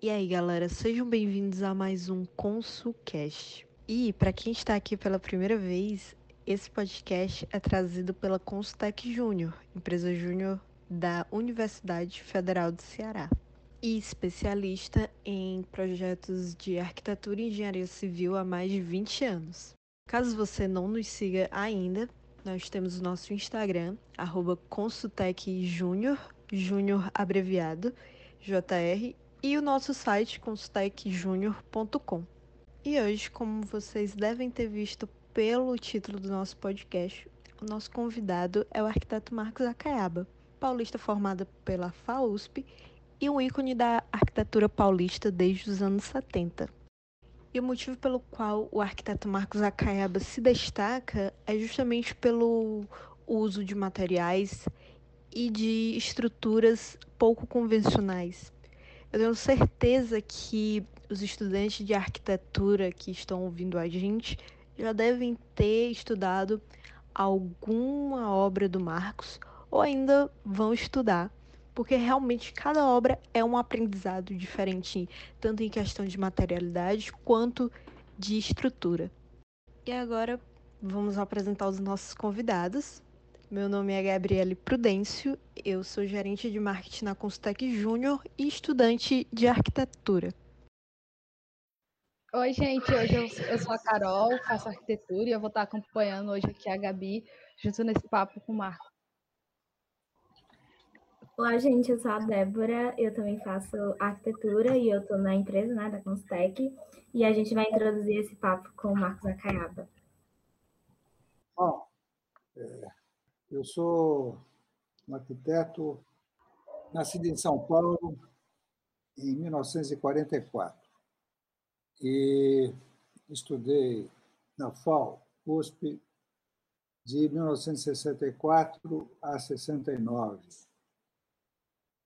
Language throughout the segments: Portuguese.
E aí, galera, sejam bem-vindos a mais um ConsulCast. E para quem está aqui pela primeira vez, esse podcast é trazido pela Consultec Júnior, empresa júnior da Universidade Federal do Ceará, e especialista em projetos de arquitetura e engenharia civil há mais de 20 anos. Caso você não nos siga ainda, nós temos o nosso Instagram, arroba consultecjunior, júnior abreviado, JR, e o nosso site consultecjunior.com. E hoje, como vocês devem ter visto pelo título do nosso podcast, o nosso convidado é o arquiteto Marcos Acaiaba, paulista formado pela FAUSP e um ícone da arquitetura paulista desde os anos 70. E o motivo pelo qual o arquiteto Marcos Acaiaba se destaca é justamente pelo uso de materiais e de estruturas pouco convencionais. Eu tenho certeza que os estudantes de arquitetura que estão ouvindo a gente já devem ter estudado alguma obra do Marcos ou ainda vão estudar porque realmente cada obra é um aprendizado diferente, tanto em questão de materialidade quanto de estrutura. E agora vamos apresentar os nossos convidados. Meu nome é Gabriele Prudêncio, eu sou gerente de marketing na Constec Júnior e estudante de arquitetura. Oi, gente, hoje eu, eu, sou a Carol, faço arquitetura e eu vou estar acompanhando hoje aqui a Gabi, junto nesse papo com o Marco. Olá, gente, eu sou a Débora, eu também faço arquitetura e eu estou na empresa né, da Constec e a gente vai introduzir esse papo com o Marcos Acaiaba. Bom, é, eu sou um arquiteto nascido em São Paulo em 1944 e estudei na FAO, USP, de 1964 a 69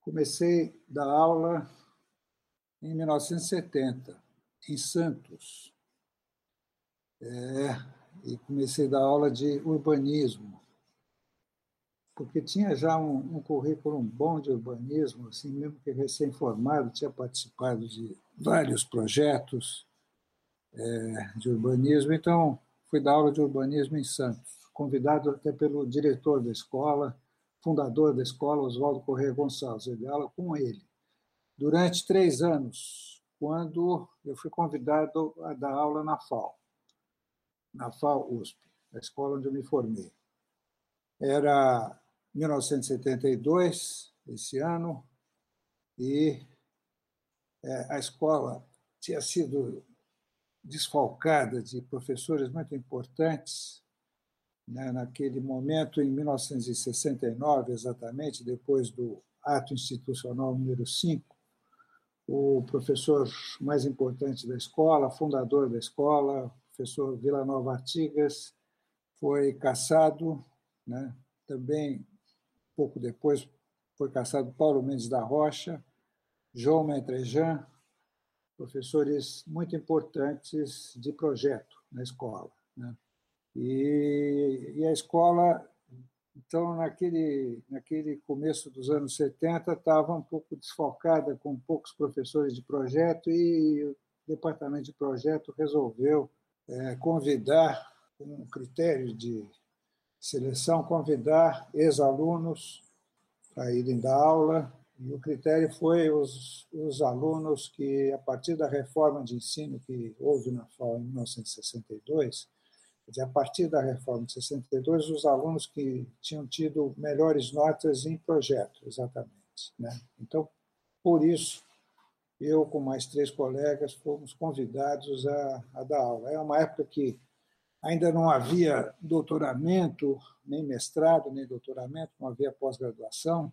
Comecei a dar aula em 1970, em Santos. É, e comecei a dar aula de urbanismo, porque tinha já um, um currículo bom de urbanismo, assim, mesmo que recém-formado, tinha participado de vários projetos é, de urbanismo, então fui dar aula de urbanismo em Santos, convidado até pelo diretor da escola, fundador da escola, Oswaldo Correia Gonçalves. Eu dei aula com ele durante três anos, quando eu fui convidado a dar aula na FAO, na FAO USP, a escola onde eu me formei. Era 1972, esse ano, e é, a escola tinha sido desfalcada de professores muito importantes né, naquele momento, em 1969, exatamente, depois do ato institucional número 5, o professor mais importante da escola, fundador da escola, professor Vila Nova Artigas, foi caçado, né, também pouco depois foi caçado Paulo Mendes da Rocha, João Metrejan, professores muito importantes de projeto na escola. Né. E, e a escola, então, naquele, naquele começo dos anos 70, estava um pouco desfocada, com poucos professores de projeto, e o departamento de projeto resolveu é, convidar, com um critério de seleção, convidar ex-alunos para irem dar aula, e o critério foi os, os alunos que, a partir da reforma de ensino que houve na FAO em 1962, a partir da reforma de 62, os alunos que tinham tido melhores notas em projeto, exatamente. Né? Então, por isso, eu com mais três colegas fomos convidados a, a dar aula. É uma época que ainda não havia doutoramento, nem mestrado, nem doutoramento, não havia pós-graduação,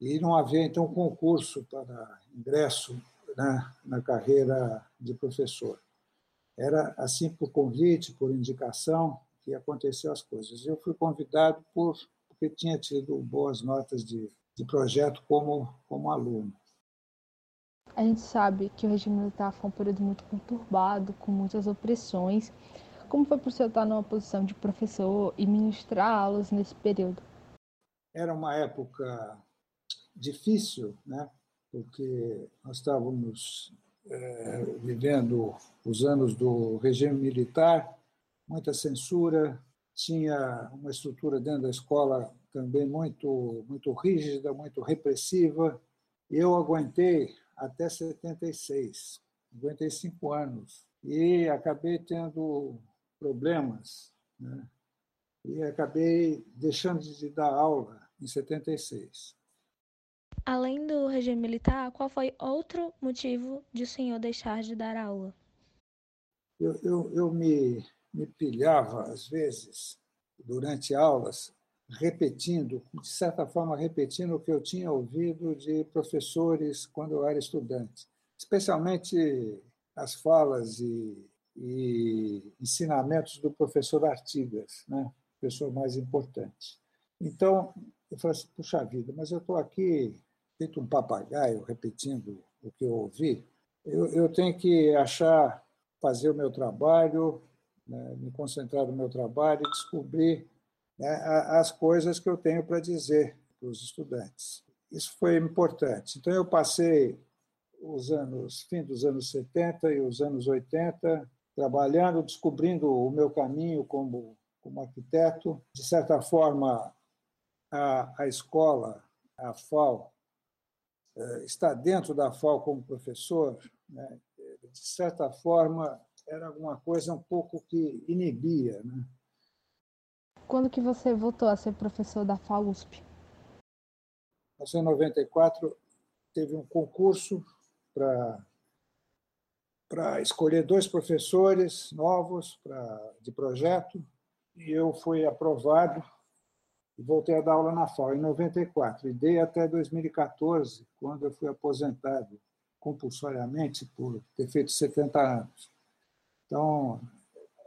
e não havia, então, concurso para ingresso né, na carreira de professor. Era assim por convite, por indicação, que aconteceu as coisas. Eu fui convidado por porque tinha tido boas notas de, de projeto como, como aluno. A gente sabe que o regime militar foi um período muito conturbado, com muitas opressões. Como foi para o senhor estar numa posição de professor e ministrar aulas nesse período? Era uma época difícil, né? porque nós estávamos é, vivendo os anos do regime militar, muita censura, tinha uma estrutura dentro da escola também muito, muito rígida, muito repressiva. Eu aguentei até 76, aguentei cinco anos. E acabei tendo problemas, né? e acabei deixando de dar aula em 76. Além do regime militar, qual foi outro motivo de o senhor deixar de dar aula? Eu, eu, eu me, me pilhava, às vezes, durante aulas, repetindo, de certa forma, repetindo o que eu tinha ouvido de professores quando eu era estudante, especialmente as falas e, e ensinamentos do professor Artigas, né? professor mais importante. Então, eu falei assim, puxa vida, mas eu estou aqui feito um papagaio, repetindo o que eu ouvi. Eu, eu tenho que achar, fazer o meu trabalho, né, me concentrar no meu trabalho e descobrir né, as coisas que eu tenho para dizer para os estudantes. Isso foi importante. Então, eu passei os anos, fim dos anos 70 e os anos 80, trabalhando, descobrindo o meu caminho como, como arquiteto. De certa forma, a, a escola, a FAO, eh, está dentro da FAO como professor, né, de certa forma, era alguma coisa um pouco que inibia. Né? Quando que você voltou a ser professor da FAUSP? Em 1994, teve um concurso para para escolher dois professores novos pra, de projeto e eu fui aprovado e voltei a dar aula na FAO em 94 e dei até 2014, quando eu fui aposentado compulsoriamente por ter feito 70 anos. Então,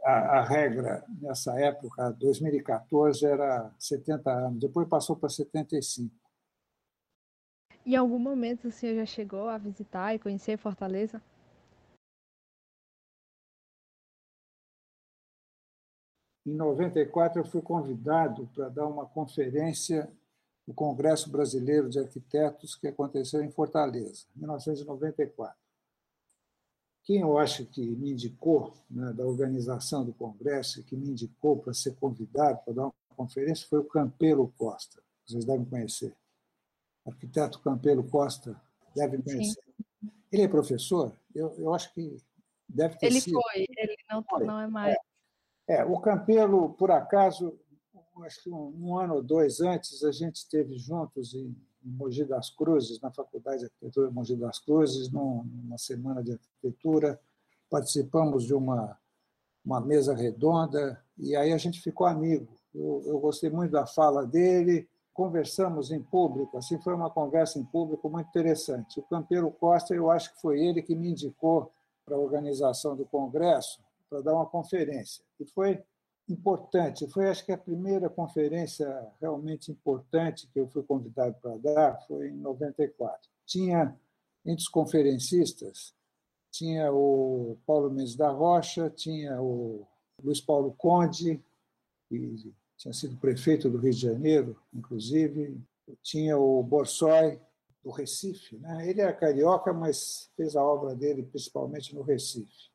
a, a regra nessa época, 2014, era 70 anos, depois passou para 75. Em algum momento o senhor já chegou a visitar e conhecer Fortaleza? Em 94, eu fui convidado para dar uma conferência no Congresso Brasileiro de Arquitetos que aconteceu em Fortaleza, em 1994. Quem eu acho que me indicou, né, da organização do Congresso, que me indicou para ser convidado para dar uma conferência, foi o Campelo Costa. Vocês devem conhecer arquiteto Campelo Costa, deve conhecer. Sim. Ele é professor? Eu, eu acho que deve ter ele sido. Ele foi, ele não, não é mais. É, é, o Campelo, por acaso, acho que um, um, ano ou dois antes, a gente esteve juntos em, em Mogi das Cruzes, na Faculdade de Arquitetura de Mogi das Cruzes, num, numa semana de arquitetura. Participamos de uma, uma mesa redonda e aí a gente ficou amigo. Eu, eu gostei muito da fala dele, conversamos em público, assim foi uma conversa em público muito interessante. O Campeiro Costa, eu acho que foi ele que me indicou para a organização do congresso para dar uma conferência. E foi importante, foi acho que a primeira conferência realmente importante que eu fui convidado para dar foi em 94. Tinha entre os conferencistas tinha o Paulo Mendes da Rocha, tinha o Luiz Paulo Conde, e tinha sido prefeito do Rio de Janeiro, inclusive. Tinha o Borsoi, do Recife. Né? Ele é carioca, mas fez a obra dele principalmente no Recife.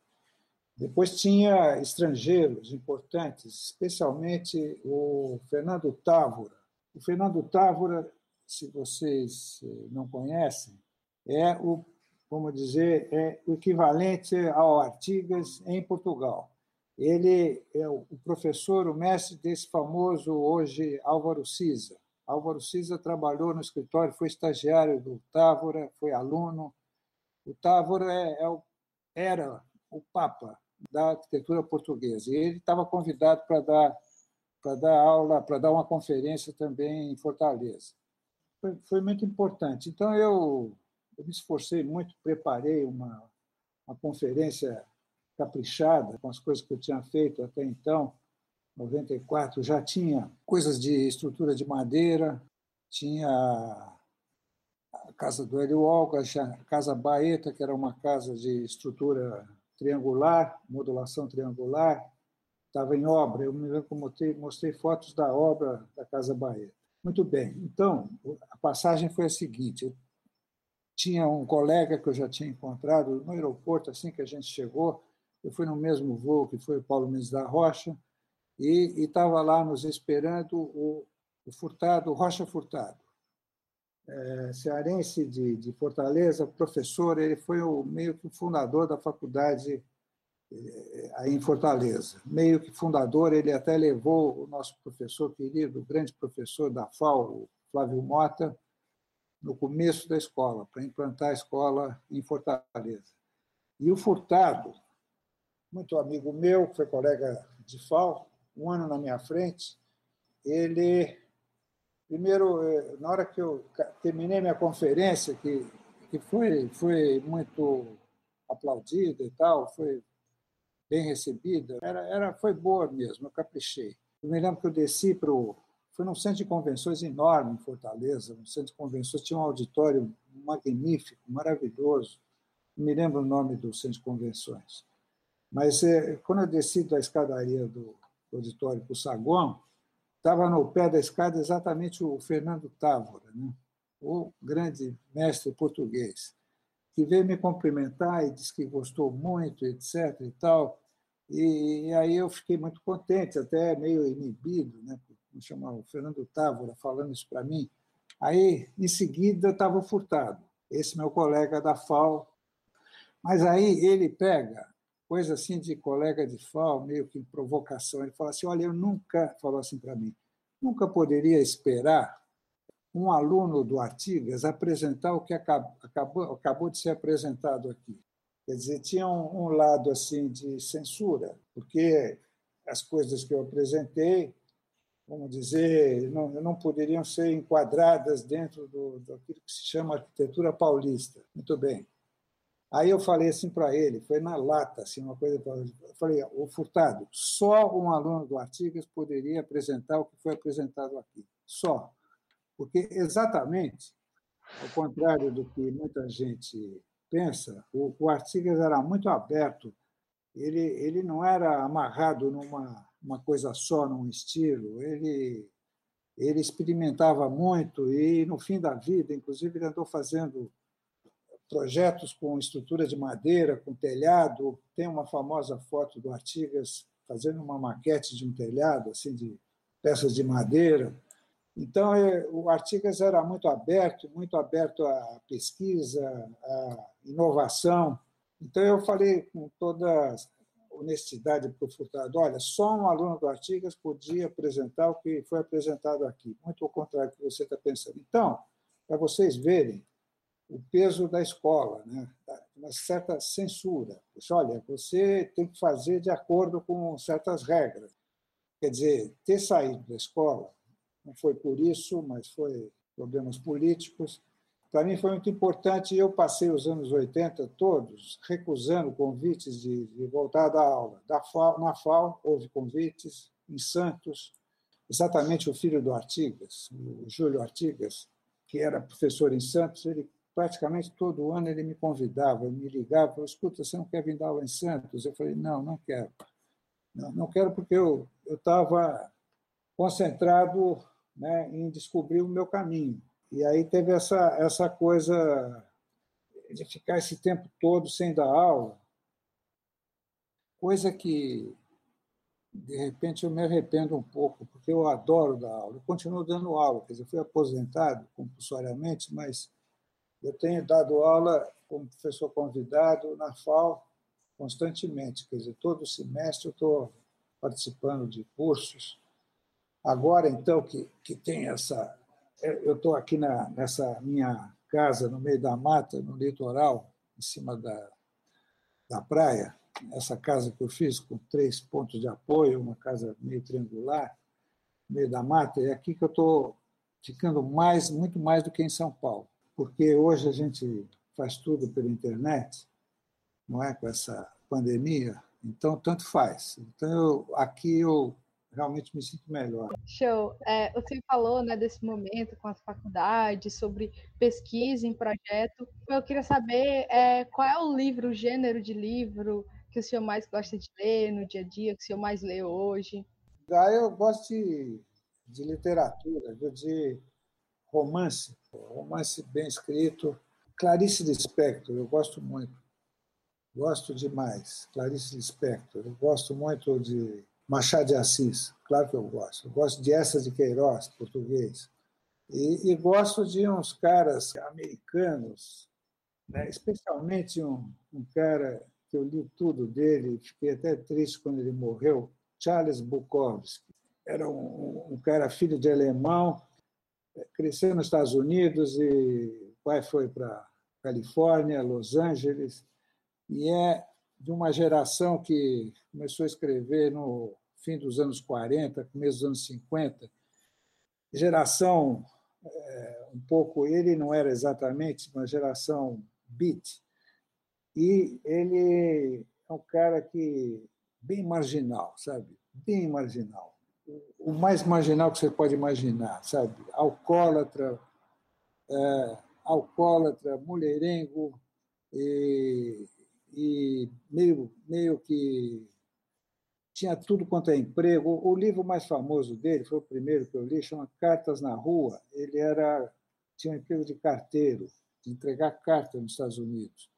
Depois tinha estrangeiros importantes, especialmente o Fernando Távora. O Fernando Távora, se vocês eh, não conhecem, é o, vamos dizer, é o equivalente ao Artigas em Portugal. Ele é o professor, o mestre desse famoso hoje Álvaro Cisa. Álvaro Cisa trabalhou no escritório, foi estagiário do Távora, foi aluno. O Távora é, é o, era o papa da arquitetura portuguesa. E ele estava convidado para dar para dar aula, para dar uma conferência também em Fortaleza. Foi, foi muito importante. Então eu, eu me esforcei muito, preparei uma, uma conferência caprichada com as coisas que eu tinha feito até então. 94 já tinha coisas de estrutura de madeira, tinha a casa do Hélio Olga, a casa Baeta, que era uma casa de estrutura triangular, modulação triangular, estava em obra. Eu me lembro que mostrei, mostrei fotos da obra da casa Baeta. Muito bem. Então, a passagem foi a seguinte: tinha um colega que eu já tinha encontrado no aeroporto assim que a gente chegou. Eu fui no mesmo voo que foi o Paulo Mendes da Rocha e estava lá nos esperando o, o Furtado, Rocha Furtado, é, cearense de, de Fortaleza, professor. Ele foi o meio que o fundador da faculdade é, aí em Fortaleza. Meio que fundador, ele até levou o nosso professor querido, o grande professor da FAO, Flávio Mota, no começo da escola, para implantar a escola em Fortaleza. E o Furtado, muito amigo meu, foi colega de FAO, um ano na minha frente, ele, primeiro, eh, na hora que eu terminei minha conferência, que, que foi, foi muito aplaudida e tal, foi bem recebida, era, era, foi boa mesmo, eu caprichei. Eu me lembro que eu desci para foi num centro de convenções enorme em Fortaleza, um centro de convenções, tinha um auditório magnífico, maravilhoso. Não me lembro o nome do centro de convenções. Mas é, quando eu desci da escadaria do, do auditório para o saguão, estava no pé da escada exatamente o Fernando Távora, né? o grande mestre português, que veio me cumprimentar e disse que gostou muito, etc. e tal. E, aí eu fiquei muito contente, até meio inibido, né? me chamava o Fernando Távora, falando isso para mim. Aí, em seguida, estava o Furtado, esse meu colega da FAO. Mas aí ele pega, coisa assim de colega de FAO, meio que provocação, ele fala assim: Olha, eu nunca, falou assim para mim, nunca poderia esperar um aluno do Artigas apresentar o que acabou, acabou de ser apresentado aqui. Quer dizer, tinha um, um lado assim de censura, porque as coisas que eu apresentei vamos dizer, não, não poderiam ser enquadradas dentro do, daquilo que se chama arquitetura paulista. Muito bem. Aí eu falei assim para ele, foi na lata, assim, uma coisa. Eu falei, o Furtado, só um aluno do Artigas poderia apresentar o que foi apresentado aqui. Só. Porque, exatamente, ao contrário do que muita gente pensa, o, o Artigas era muito aberto, ele, ele não era amarrado numa uma coisa só num estilo. Ele ele experimentava muito e no fim da vida, inclusive, ele andou fazendo projetos com estrutura de madeira, com telhado. Tem uma famosa foto do Artigas fazendo uma maquete de um telhado, assim, de peças de madeira. Então, é, o Artigas era muito aberto, muito aberto à pesquisa, à inovação. Então, eu falei com toda honestidade para o Furtado, olha, só um aluno do Artigas podia apresentar o que foi apresentado aqui, muito ao contrário do que você está pensando. Então, para vocês verem o peso da escola, né? uma certa censura. Disse, olha, você tem que fazer de acordo com certas regras. Quer dizer, ter saído da escola não foi por isso, mas foi problemas políticos, para mim foi muito importante. Eu passei os anos 80 todos recusando convites de, de voltar da aula. Da FAO, na FAO houve convites, em Santos, exatamente o filho do Artigas, o Júlio Artigas, que era professor em Santos, ele praticamente todo ano ele me convidava, me ligava, falou, escuta, você não quer vir dar aula em Santos? Eu falei, não, não quero. Não, não quero porque eu estava concentrado né, em descobrir o meu caminho. E aí teve essa, essa coisa de ficar esse tempo todo sem dar aula, coisa que, de repente, eu me arrependo um pouco, porque eu adoro dar aula. Eu continuo dando aula, quer dizer, fui aposentado compulsoriamente, mas eu tenho dado aula como professor convidado na FAO constantemente, quer dizer, todo semestre eu estou participando de cursos. Agora, então, que, que tem essa eu estou aqui na, nessa minha casa, no meio da mata, no litoral, em cima da, da praia, essa casa que eu fiz com três pontos de apoio, uma casa meio triangular, no meio da mata, é aqui que eu estou ficando mais, muito mais do que em São Paulo, porque hoje a gente faz tudo pela internet, não é, com essa pandemia, então tanto faz. Então eu, aqui eu realmente me sinto melhor. Show. É, você falou né, desse momento com as faculdades, sobre pesquisa em projeto. Eu queria saber é, qual é o livro, o gênero de livro que o senhor mais gosta de ler no dia a dia, que o senhor mais lê hoje? Ah, eu gosto de, de literatura, de romance, romance bem escrito, Clarice Lispector, eu gosto muito. Gosto demais. Clarice Lispector. Eu gosto muito de Machado de Assis. Claro que eu gosto. Eu gosto de Essa de Queiroz, português. E, e gosto de uns caras americanos, né? especialmente um, um cara que eu li tudo dele, fiquei até triste quando ele morreu, Charles Bukowski. Era um, um cara filho de alemão, cresceu nos Estados Unidos e o pai foi para Califórnia, Los Angeles, e é de uma geração que começou a escrever no fim dos anos 40, começo dos anos 50, geração é, um pouco, ele não era exatamente uma geração beat, e ele é um cara que bem marginal, sabe? Bem marginal. O mais marginal que você pode imaginar, sabe? Alcoólatra, é, alcoólatra, mulherengo e, e meio, meio que tinha tudo quanto é emprego. O livro mais famoso dele, foi o primeiro que eu li, chama Cartas na Rua. Ele era tinha um emprego de carteiro, de entregar cartas nos Estados Unidos.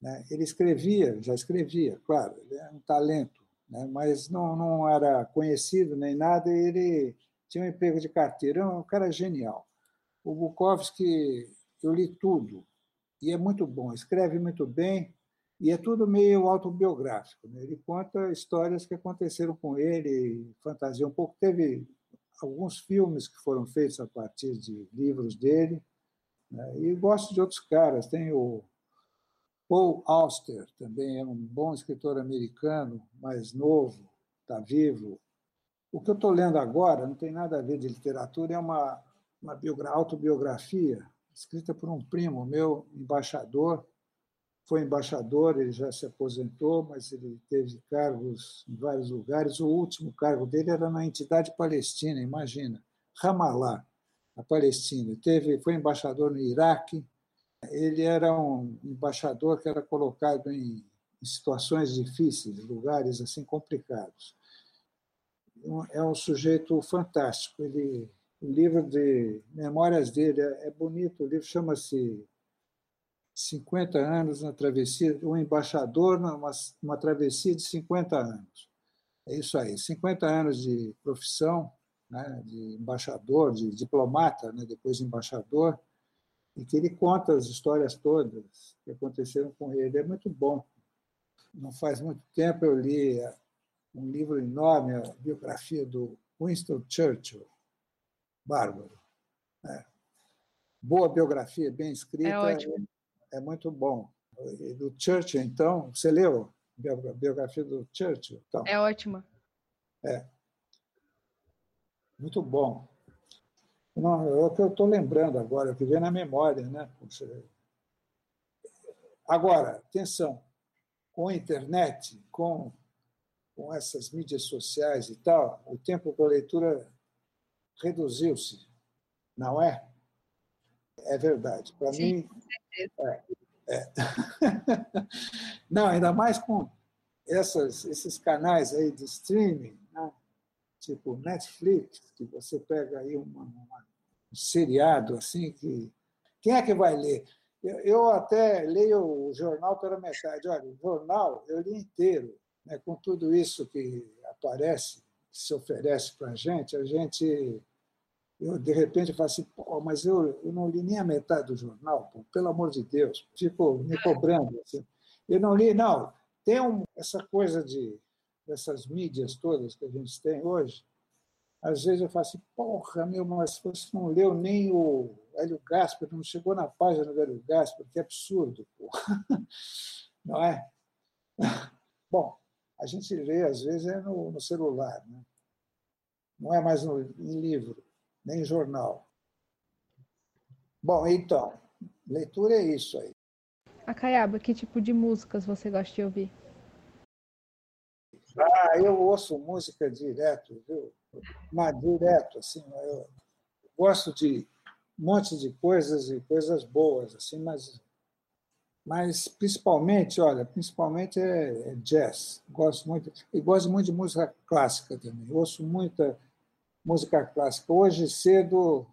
Né? Ele escrevia, já escrevia, claro, ele é um talento, né? mas não, não era conhecido nem nada, e ele tinha um emprego de carteiro, é um cara genial. O Bukowski, eu li tudo, e é muito bom, escreve muito bem, e é tudo meio autobiográfico. Né? Ele conta histórias que aconteceram com ele, fantasia um pouco. Teve alguns filmes que foram feitos a partir de livros dele. Né? E gosto de outros caras. Tem o Paul Auster, também é um bom escritor americano, mais novo, está vivo. O que eu estou lendo agora não tem nada a ver de literatura, é uma, uma autobiografia escrita por um primo meu, embaixador, foi embaixador, ele já se aposentou, mas ele teve cargos em vários lugares. O último cargo dele era na entidade palestina, imagina, Ramallah, a Palestina. Teve, foi embaixador no Iraque. Ele era um embaixador que era colocado em, situações difíceis, lugares assim complicados. É um sujeito fantástico. Ele, o livro de memórias dele é, é bonito. O livro chama-se 50 anos na travessia, um embaixador numa, numa travessia de 50 anos. É isso aí, 50 anos de profissão, né, de embaixador, de diplomata, né, depois embaixador, e que ele conta as histórias todas que aconteceram com ele. É muito bom. Não faz muito tempo eu li um livro enorme, a biografia do Winston Churchill, bárbaro. Né? Boa biografia, bem escrita. É ótimo é muito bom. Do Churchill, então, você leu a biografia do Churchill? Então, é ótima. É. Muito bom. Não, é o que eu estou lembrando agora, é o que vem na memória. Né? Agora, atenção, com a internet, com, com essas mídias sociais e tal, o tempo para leitura reduziu-se, não é? É verdade. Para mim. É, é. Não, ainda mais com essas, esses canais aí de streaming? Tipo Netflix, que você pega aí uma, uma, um seriado assim que. Quem é que vai ler? Eu, eu até leio o jornal pela metade. Olha, o jornal eu li inteiro, né? com tudo isso que aparece, que se oferece para a gente, a gente eu, de repente, falo assim, Pô, mas eu, eu não li nem a metade do jornal, pô, pelo amor de Deus, fico me cobrando. Assim. Eu não li, não. Tem um, essa coisa de dessas mídias todas que a gente tem hoje, às vezes eu falo assim, porra, meu, mas você não leu nem o Hélio Gaspar, não chegou na página do Hélio Gaspar, que absurdo, porra. não é? Bom, a gente lê, às vezes, é no, no celular, né? não é mais no, em livro nem jornal. Bom, então, leitura é isso aí. Acaiaba, que tipo de músicas você gosta de ouvir? Ah, eu ouço música direto, viu? Mas direto, assim, eu gosto de um monte de coisas e coisas boas, assim, mas, mas principalmente, olha, principalmente é, é jazz. Gosto muito e gosto muito de música clássica também. Ouço muita música clássica. Hoje cedo,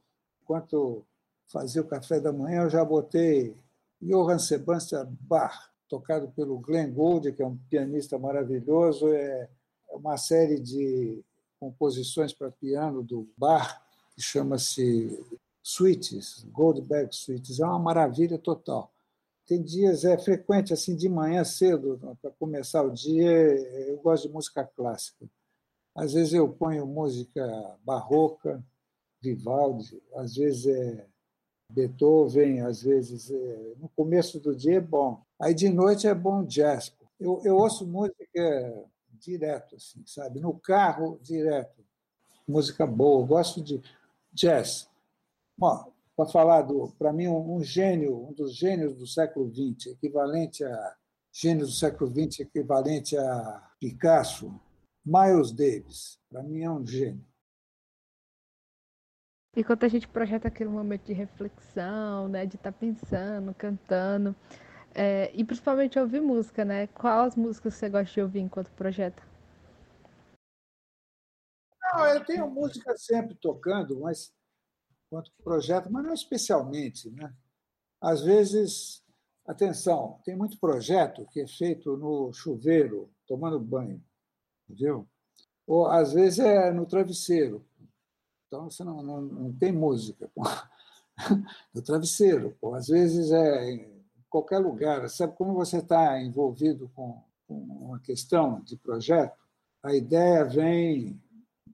enquanto fazia o café da manhã, eu já botei Johann Sebastian Bach, tocado pelo Glenn Gould, que é um pianista maravilhoso. É uma série de composições para piano do Bach, que chama-se Suites, Goldberg Suites. É uma maravilha total. Tem dias, é frequente, assim, de manhã cedo, para começar o dia, eu gosto de música clássica. Às vezes eu ponho música barroca, Vivaldi, às vezes é Beethoven, às vezes é... no começo do dia é bom. Aí de noite é bom jazz. Eu, eu ouço música direto, assim, sabe? No carro, direto. Música boa. Gosto de jazz. Para falar do, para mim, um, um, gênio, um dos gênios do século XX, equivalente a gênio do século XX, equivalente a Picasso, Miles Davis. Para mim é um gênio. Enquanto a gente projeta aquele momento de reflexão, né, de estar tá pensando, cantando, é, e principalmente ouvir música, né? Quais músicas você gosta de ouvir enquanto projeta? Não, eu tenho música sempre tocando, mas enquanto projeto, mas não especialmente, né? Às vezes, atenção, tem muito projeto que é feito no chuveiro, tomando banho, entendeu? Ou às vezes é no travesseiro, então, você não, não, não tem música no travesseiro. Pô. Às vezes é qualquer lugar. Sabe como você está envolvido com, com uma questão de projeto? A ideia vem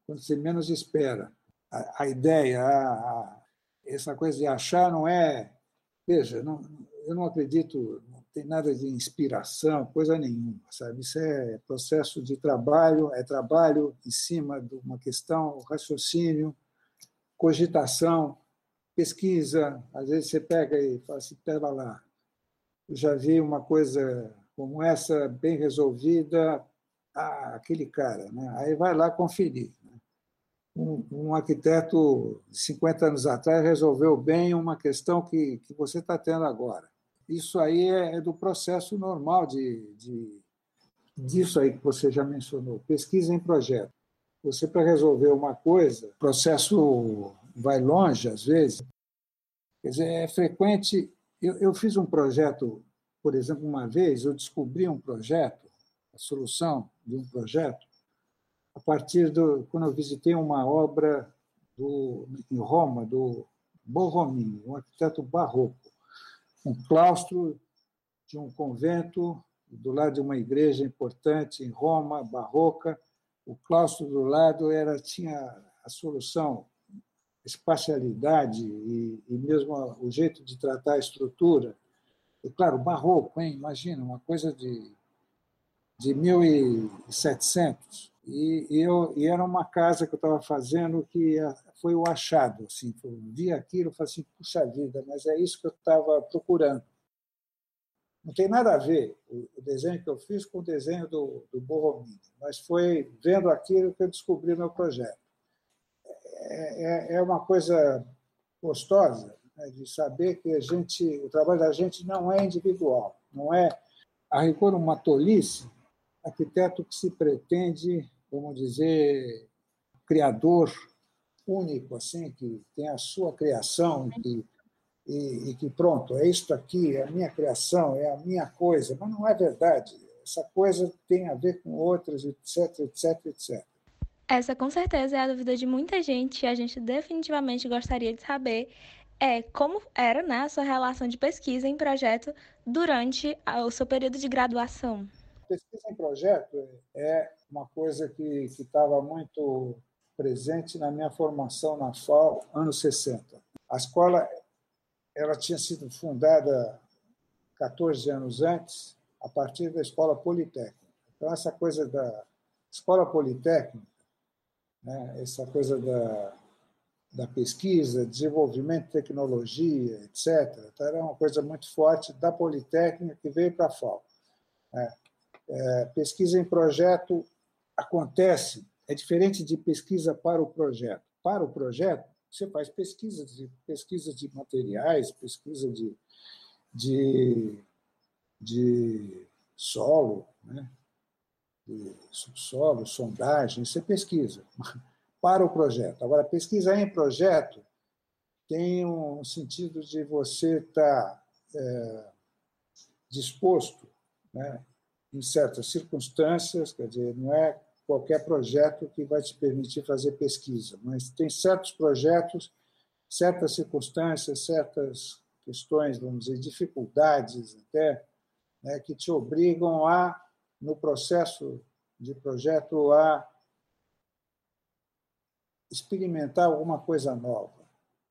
quando você menos espera. A, a ideia, a, a, essa coisa de achar não é. Veja, não, eu não acredito, não tem nada de inspiração, coisa nenhuma, sabe? Isso é processo de trabalho, é trabalho em cima de uma questão, raciocínio, cogitação, pesquisa. Às vezes você pega e fala assim: pera lá, já vi uma coisa como essa bem resolvida, ah, aquele cara. Né? Aí vai lá conferir. Né? Um, um, arquiteto de 50 anos atrás resolveu bem uma questão que, que você está tendo agora. Isso aí é, é do processo normal de, de, disso aí que você já mencionou, pesquisa em projeto. Você, para resolver uma coisa, o processo vai longe, às vezes. Quer dizer, é frequente. Eu, eu fiz um projeto, por exemplo, uma vez, eu descobri um projeto, a solução de um projeto, a partir do. quando eu visitei uma obra do, em Roma, do Borromini, um arquiteto barroco, um claustro de um convento do lado de uma igreja importante em Roma, barroca, o claustro do lado era tinha a solução, espacialidade e, e mesmo o jeito de tratar a estrutura. E, claro, barroco, hein? imagina, uma coisa de, de 1700. E, e, eu, e era uma casa que eu estava fazendo que foi o achado. Assim, eu vi aquilo e falei assim, puxa vida, mas é isso que eu estava procurando. Não tem nada a ver o desenho que eu fiz com o desenho do, do Borromini, mas foi vendo aquilo que eu descobri meu projeto. É, é, é uma coisa gostosa né, de saber que a gente, o trabalho da gente não é individual, não é, a rigor, uma tolice, arquiteto que se pretende, vamos dizer, criador único, assim, que tem a sua criação, e, e, que pronto, é isto aqui, é a minha criação, é a minha coisa, mas não é verdade. Essa coisa tem a ver com outras, etc, etc, etc. Essa com certeza é a dúvida de muita gente e a gente definitivamente gostaria de saber é como era né, a sua relação de pesquisa em projeto durante o seu período de graduação. Pesquisa em projeto é uma coisa que estava muito presente na minha formação na FAO, anos 60. A escola ela tinha sido fundada 14 anos antes, a partir da Escola Politécnica. Então, essa coisa da Escola Politécnica, né, essa coisa da, da pesquisa, desenvolvimento de tecnologia, etc., então, era uma coisa muito forte da Politécnica que veio para a FAO. Né. É, pesquisa em projeto acontece, é diferente de pesquisa para o projeto. Para o projeto, você faz pesquisa de, pesquisa de materiais, pesquisa de, de, de solo, né? De subsolo, sondagem, você pesquisa para o projeto. Agora, pesquisar em projeto tem um sentido de você estar tá, é, disposto, né, em certas circunstâncias, quer dizer, não é qualquer projeto que vai te permitir fazer pesquisa, mas tem certos projetos, certas circunstâncias, certas questões, vamos dizer, dificuldades até, né, que te obrigam a, no processo de projeto, a experimentar alguma coisa nova,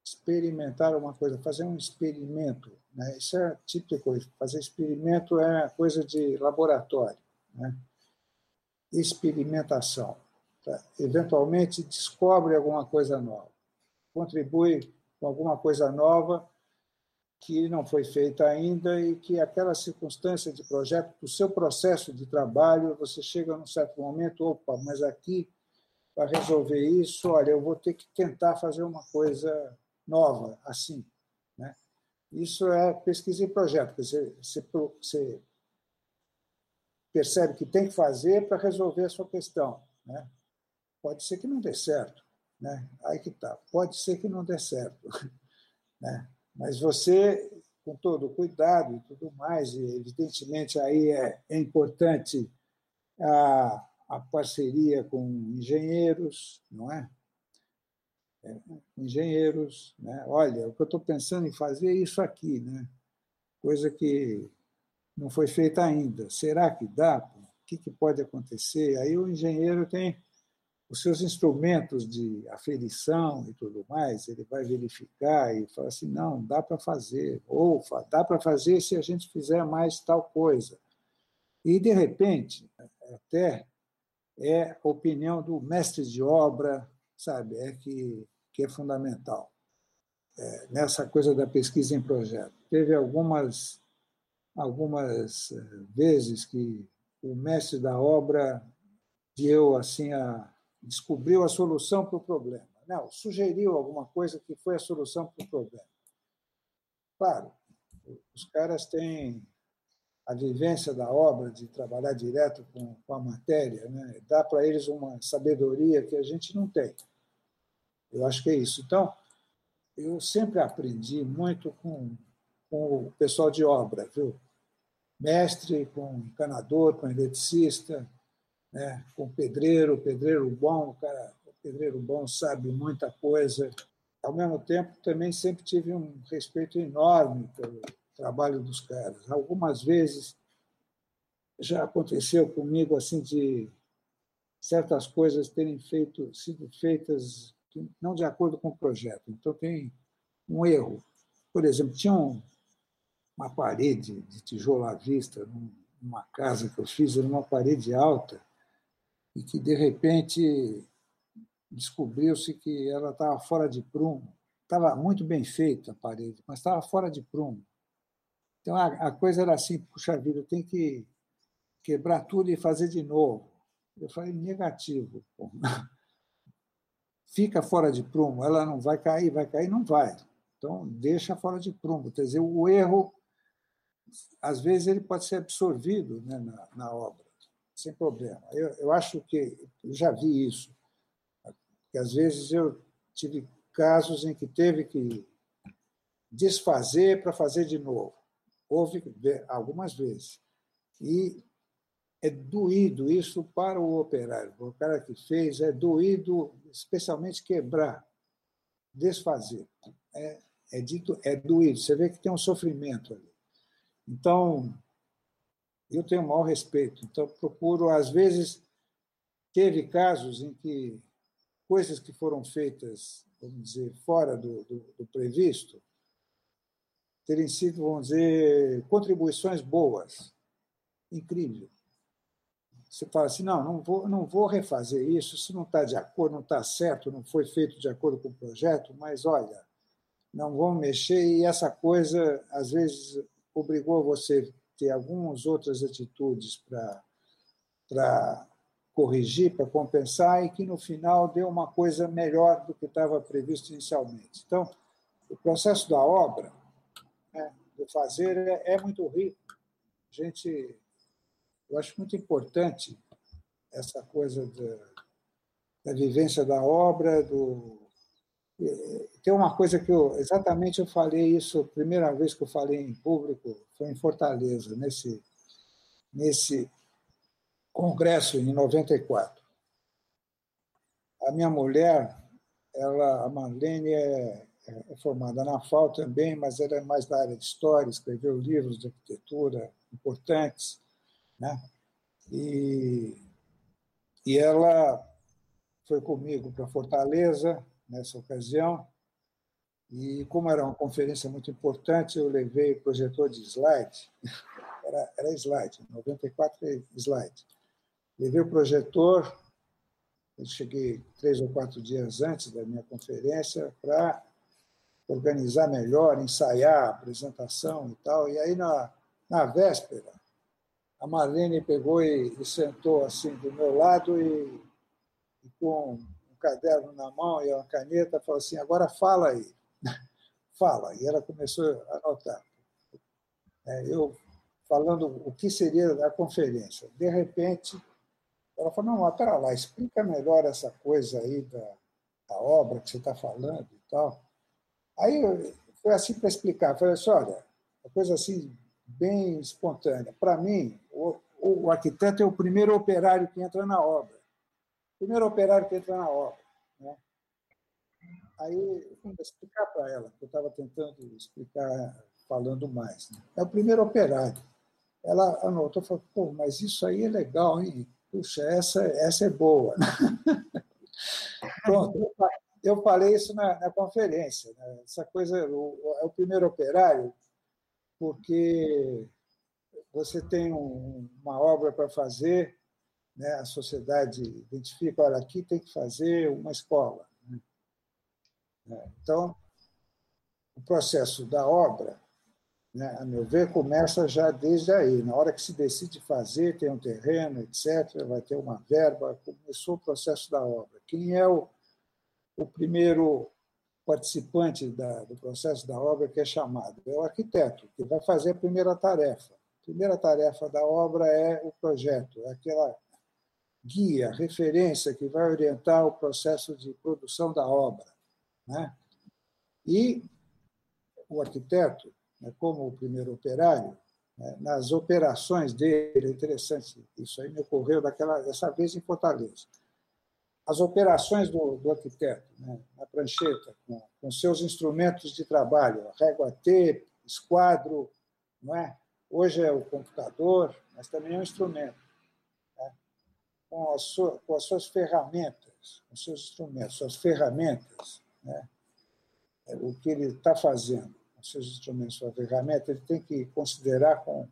experimentar alguma coisa, fazer um experimento. Né? Isso é típico, fazer experimento é coisa de laboratório. Né? Experimentação. Tá? Eventualmente descobre alguma coisa nova, contribui com alguma coisa nova que não foi feita ainda e que aquela circunstância de projeto, do seu processo de trabalho, você chega num certo momento, opa, mas aqui para resolver isso, olha, eu vou ter que tentar fazer uma coisa nova, assim. Né? Isso é pesquisa e projeto. Você, você, você percebe que tem que fazer para resolver a sua questão. Né? Pode ser que não dê certo. Né? Aí que tá. Pode ser que não dê certo. Né? Mas você, com todo o cuidado e tudo mais, e evidentemente aí é, é importante a a parceria com engenheiros, não é? é engenheiros, né? Olha, o que eu estou pensando em fazer é isso aqui, né? Coisa que não foi feita ainda. Será que dá? O que, que pode acontecer? Aí o engenheiro tem os seus instrumentos de aferição e tudo mais, ele vai verificar e fala assim, não, dá para fazer, ou dá para fazer se a gente fizer mais tal coisa. E, de repente, até é a opinião do mestre de obra, sabe, é que, que é fundamental é, nessa coisa da pesquisa em projeto. Teve algumas algumas eh, vezes que o mestre da obra deu assim a descobriu a solução para o problema. Não, sugeriu alguma coisa que foi a solução para o problema. Claro, os caras têm a vivência da obra, de trabalhar direto com, com a matéria, né? dá para eles uma sabedoria que a gente não tem. Eu acho que é isso. Então, eu sempre aprendi muito com, com o pessoal de obra, viu? Mestre, com encanador, com eletricista, né? com pedreiro, pedreiro bom, cara, o pedreiro bom sabe muita coisa. Ao mesmo tempo, também sempre tive um respeito enorme pelo, trabalho dos caras. Algumas vezes já aconteceu comigo assim de certas coisas terem feito, sido feitas não de acordo com o projeto. Então tem um erro. Por exemplo, tinha um, uma parede de tijolo à vista numa casa que eu fiz, era uma parede alta e que de repente descobriu-se que ela estava fora de prumo. Estava muito bem feita a parede, mas estava fora de prumo. Então a, coisa era assim, puxa vida, tem que quebrar tudo e fazer de novo. Eu falei, negativo. Fica fora de prumo, ela não vai cair, vai cair, não vai. Então, deixa fora de prumo. Quer dizer, o erro, às vezes, ele pode ser absorvido né, na, na obra, sem problema. Eu, eu acho que, eu já vi isso, que às vezes eu tive casos em que teve que desfazer para fazer de novo. Houve algumas vezes. E é doído isso para o operário. O cara que fez é doído, especialmente quebrar, desfazer. É, é dito, é doído. Você vê que tem um sofrimento ali. Então, eu tenho o maior respeito. Então, procuro, às vezes, teve casos em que coisas que foram feitas, vamos dizer, fora do, do, do previsto, terem sido, vamos dizer, contribuições boas. Incrível. Você fala assim, não, não vou, não vou refazer isso, isso não está de acordo, não está certo, não foi feito de acordo com o projeto, mas olha, não vamos mexer e essa coisa, às vezes, obrigou você ter algumas outras atitudes para corrigir, para compensar, e que no final deu uma coisa melhor do que estava previsto inicialmente. Então, o processo da obra né, do fazer é, é muito rico. A gente, eu acho muito importante essa coisa da, da vivência da obra, do, tem uma coisa que eu exatamente eu falei isso, primeira vez que eu falei em público foi em Fortaleza, nesse nesse congresso em 94. A minha mulher, ela, a Marlene é, é formada na FAO também, mas ela é mais da área de história, escreveu livros de arquitetura importantes, né? E, e ela foi comigo para Fortaleza nessa ocasião. E como era uma conferência muito importante, eu levei projetor de slide. Era, era slide, 94 é slide. Levei o projetor, eu cheguei três ou quatro dias antes da minha conferência para organizar melhor, ensaiar a apresentação e tal. E aí, na, na véspera, a Marlene pegou e, e sentou assim do meu lado e, e com um caderno na mão e uma caneta, falou assim: agora fala aí, fala. E ela começou a anotar. É, eu falando o que seria a conferência. De repente, ela falou: não, mas pera lá, explica melhor essa coisa aí da, da obra que você está falando e tal. Aí foi assim para explicar. Falei assim: olha, uma coisa assim bem espontânea. Para mim, o, o, arquiteto é o primeiro operário que entra na obra. Primeiro operário que entra na obra. Né? Aí fui explicar para ela, que eu estava tentando explicar falando mais. Né? É o primeiro operário. Ela anotou e falou: pô, mas isso aí é legal, hein? Puxa, essa, essa é boa. Pronto, eu falei isso na, na conferência. Né? Essa coisa, o, é o primeiro operário porque você tem um, uma obra para fazer, né? a sociedade identifica, olha, aqui tem que fazer uma escola. Né? É, então, o processo da obra, né, a meu ver, começa já desde aí. Na hora que se decide fazer, tem um terreno, etc., vai ter uma verba, começou o processo da obra. Quem é o, o primeiro participante da, do processo da obra que é chamado. É o arquiteto, que vai fazer a primeira tarefa. A primeira tarefa da obra é o projeto, é aquela guia, referência que vai orientar o processo de produção da obra. Né? E o arquiteto, né, como o primeiro operário, né, nas operações dele, é interessante, isso aí me ocorreu daquela, dessa vez em Fortaleza as operações do, do arquiteto, né, na prancheta, com, com, seus instrumentos de trabalho, régua T, esquadro, não é? hoje é o computador, mas também é um instrumento. Com, sua, com as suas ferramentas, com seus instrumentos, suas ferramentas, né? É o que ele está fazendo, com seus instrumentos, sua ferramenta, ele tem que considerar com,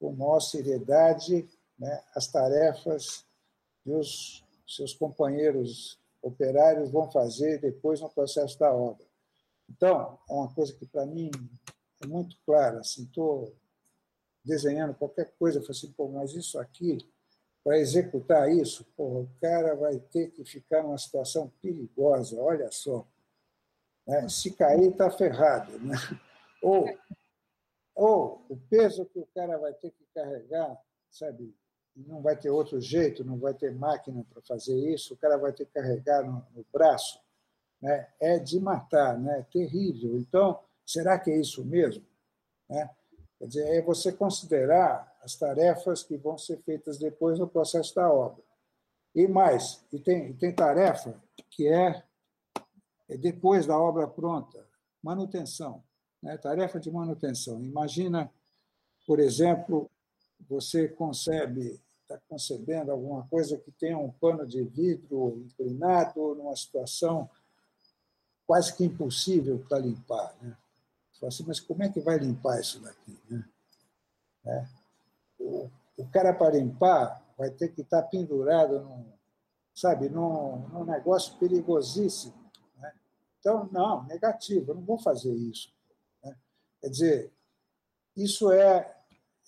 com maior seriedade né, as tarefas e os seus companheiros operários vão fazer depois no processo da obra. Então, é uma coisa que para mim é muito clara. Assim, estou desenhando qualquer coisa, eu falo assim, pô, mas isso aqui, para executar isso, pô, o cara vai ter que ficar numa situação perigosa, olha só. Né? Se cair, está ferrado. Né? Ou, ou o peso que o cara vai ter que carregar, sabe, não vai ter outro jeito, não vai ter máquina para fazer isso, o cara vai ter que carregar no, no braço, né? é de matar, né? é terrível. Então, será que é isso mesmo? Né? Quer dizer, é você considerar as tarefas que vão ser feitas depois no processo da obra. E mais, e tem, tem tarefa que é, é depois da obra pronta, manutenção, né? tarefa de manutenção. Imagina, por exemplo, você concebe, está concebendo alguma coisa que tenha um pano de vidro inclinado numa situação quase que impossível para limpar. Né? Assim, mas como é que vai limpar isso daqui? Né? É. O, o, cara, para limpar, vai ter que estar pendurado num, sabe, num, num negócio perigosíssimo. Né? Então, não, negativo, eu não vou fazer isso. Né? Quer dizer, isso é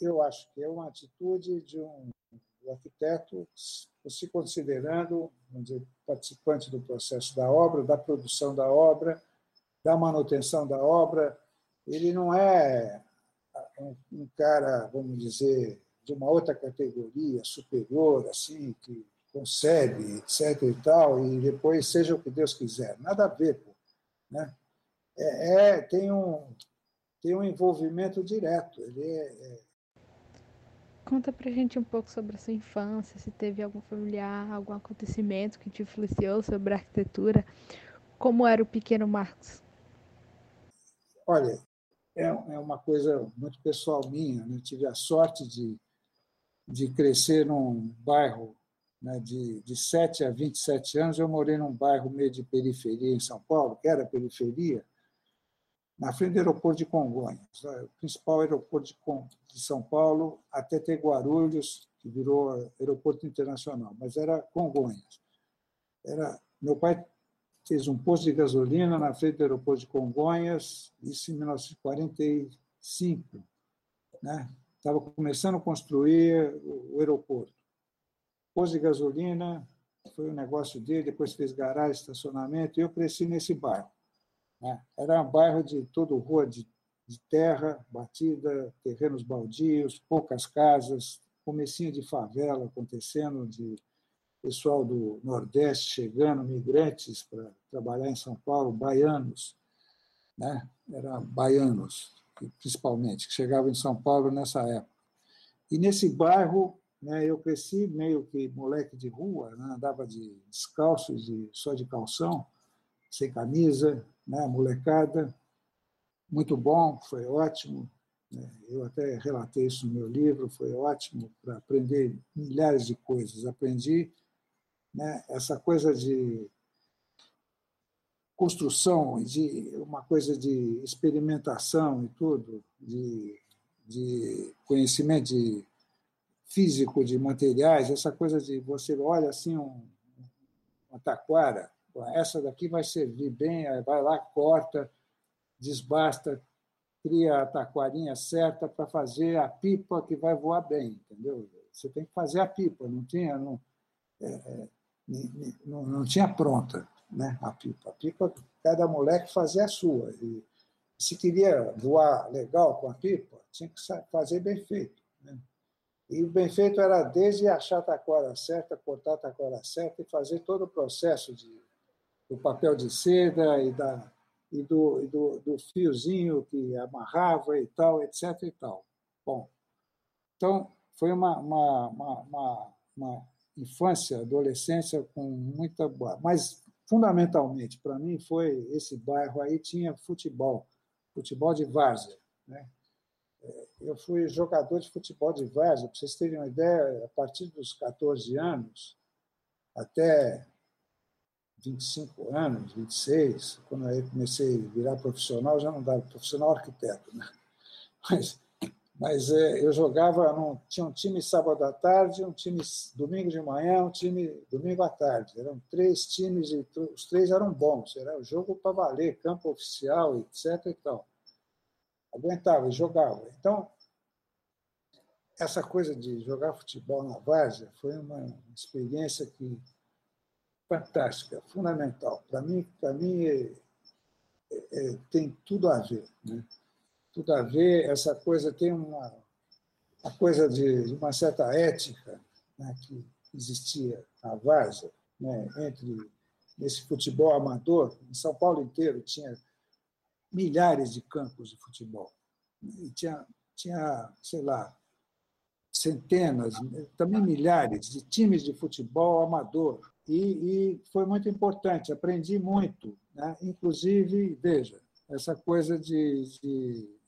eu acho que é uma atitude de um arquiteto se considerando dizer, participante do processo da obra, da produção da obra, da manutenção da obra. Ele não é um cara, vamos dizer, de uma outra categoria superior, assim, que concebe, etc. e tal, e depois seja o que Deus quiser. Nada a ver. Pô. Né? É, é, tem, um, tem um envolvimento direto. Ele é, é... Conta pra gente um pouco sobre a sua infância, se teve algum familiar, algum acontecimento que te influenciou sobre a arquitetura. Como era o pequeno Marcos? Olha, é, é uma coisa muito pessoal minha. Né? Tive a sorte de, de crescer num bairro né, de, de 7 a 27 anos. Eu morei num bairro meio de periferia em São Paulo, que era periferia, na frente do aeroporto de Congonhas, né? o principal aeroporto de São Paulo, até ter Guarulhos, que virou aeroporto internacional, mas era Congonhas. Era, meu pai fez um posto de gasolina na frente do aeroporto de Congonhas, isso em 1945. Né? Estava começando a construir o aeroporto. Posto de gasolina, foi o negócio dele, depois fez garagem, estacionamento, e eu cresci nesse bairro. Né? Era um bairro de todo rua de, de terra, batida, terrenos baldios, poucas casas, comecinho de favela acontecendo, de pessoal do Nordeste chegando, migrantes para trabalhar em São Paulo, baianos, né? eram baianos, principalmente, que chegavam em São Paulo nessa época. E nesse bairro, né, eu cresci meio que moleque de rua, né? andava de descalço, de, só de calção, sem camisa, né, molecada, muito bom, foi ótimo. Né? Eu até relatei isso no meu livro, foi ótimo para aprender milhares de coisas. Aprendi né, essa coisa de construção, de uma coisa de experimentação e tudo, de, de conhecimento de físico de materiais, essa coisa de você olha assim um, uma taquara, essa daqui vai servir bem, vai lá, corta, desbasta, cria a taquarinha certa para fazer a pipa que vai voar bem, entendeu? Você tem que fazer a pipa, não tinha, não, é, é não, não tinha pronta né, a pipa. A pipa, cada moleque fazia a sua. E se queria voar legal com a pipa, tinha que fazer bem feito. Né? E o bem feito era desde achar a taquara certa, cortar a taquara certa e fazer todo o processo de, do papel de seda e, da, e, do, e do, do fiozinho que amarrava e tal, etc. E tal. Bom, então foi uma, uma, uma, uma infância, adolescência com muita boa. Mas, fundamentalmente, para mim, foi esse bairro aí tinha futebol, futebol de várzea. Né? É, eu fui jogador de futebol de várzea, para vocês terem uma ideia, a partir dos 14 anos até 25 anos, 26, quando eu comecei a virar profissional, já não dava profissional arquiteto, né? Mas mas é, eu jogava, num, tinha um time sábado à tarde, um time domingo de manhã, um time domingo à tarde. Eram três times e os três eram bons. Era o jogo para valer, campo oficial, etc. E tal. Aguentava e jogava. Então, essa coisa de jogar futebol na várzea foi uma experiência que fantástica, fundamental. Para mim, para mim é, é, tem tudo a ver. Né? Tudo a ver, essa coisa tem uma, uma coisa de, de uma certa ética né, que existia na Várzea, né, entre esse futebol amador. Em São Paulo inteiro tinha milhares de campos de futebol. E tinha, tinha, sei lá, centenas, também milhares de times de futebol amador. E, e foi muito importante, aprendi muito. Né? Inclusive, veja, essa coisa de, de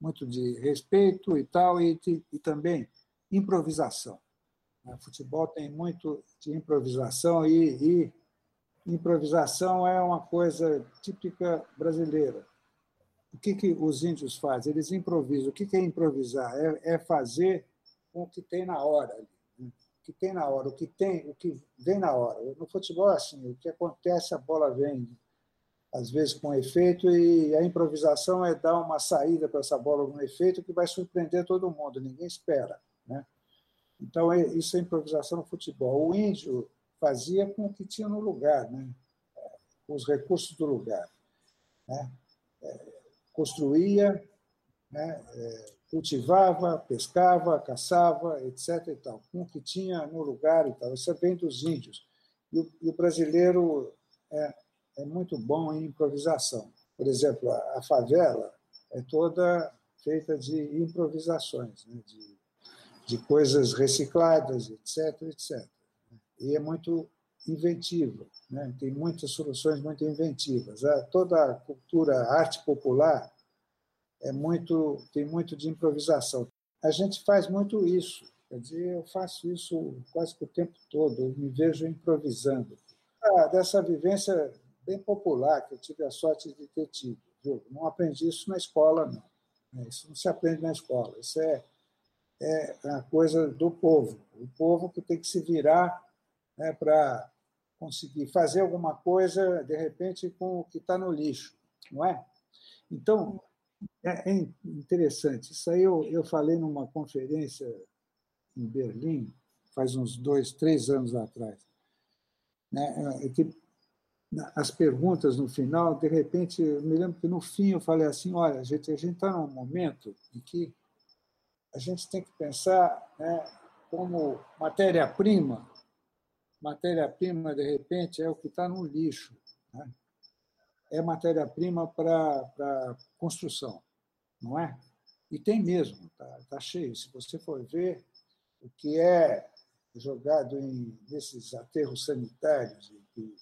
muito de respeito e tal, e, e também improvisação. O futebol tem muito de improvisação e, e improvisação é uma coisa típica brasileira. O que, que os índios fazem? Eles improvisam. O que, que é improvisar? É, é fazer com o que tem na hora. Né? O que tem na hora, o que tem, o que vem na hora. No futebol é assim, o que acontece, a bola vem às vezes com efeito, e a improvisação é dar uma saída para essa bola com efeito que vai surpreender todo mundo, ninguém espera. Né? Então, é, isso é improvisação no futebol. O índio fazia com o que tinha no lugar, né? com os recursos do lugar. Né? É, construía, né? É, cultivava, pescava, caçava, etc. E tal, com o que tinha no lugar e tal. Isso é bem dos índios. E o, brasileiro é, é muito bom em improvisação. Por exemplo, a, favela é toda feita de improvisações, né? de, de coisas recicladas, etc, etc. E é muito inventiva, né? tem muitas soluções muito inventivas. Toda a cultura, a arte popular é muito tem muito de improvisação. A gente faz muito isso. Quer dizer, eu faço isso quase que o tempo todo. Eu me vejo improvisando. Ah, dessa vivência bem popular que eu tive a sorte de ter tido. Viu? Não aprendi isso na escola, não. É, isso não se aprende na escola. Isso é, é a coisa do povo. O povo que tem que se virar né, para conseguir fazer alguma coisa, de repente, com o que está no lixo, não é? Então, é, é interessante. Isso aí eu, eu falei numa conferência em Berlim, faz uns dois, três anos atrás. Né? É que as perguntas no final, de repente, eu me lembro que no fim eu falei assim: olha, a gente a está num momento em que a gente tem que pensar né, como matéria-prima. Matéria-prima, de repente, é o que está no lixo. Né? É matéria-prima para construção, não é? E tem mesmo, está tá cheio. Se você for ver o que é jogado em, nesses aterros sanitários, que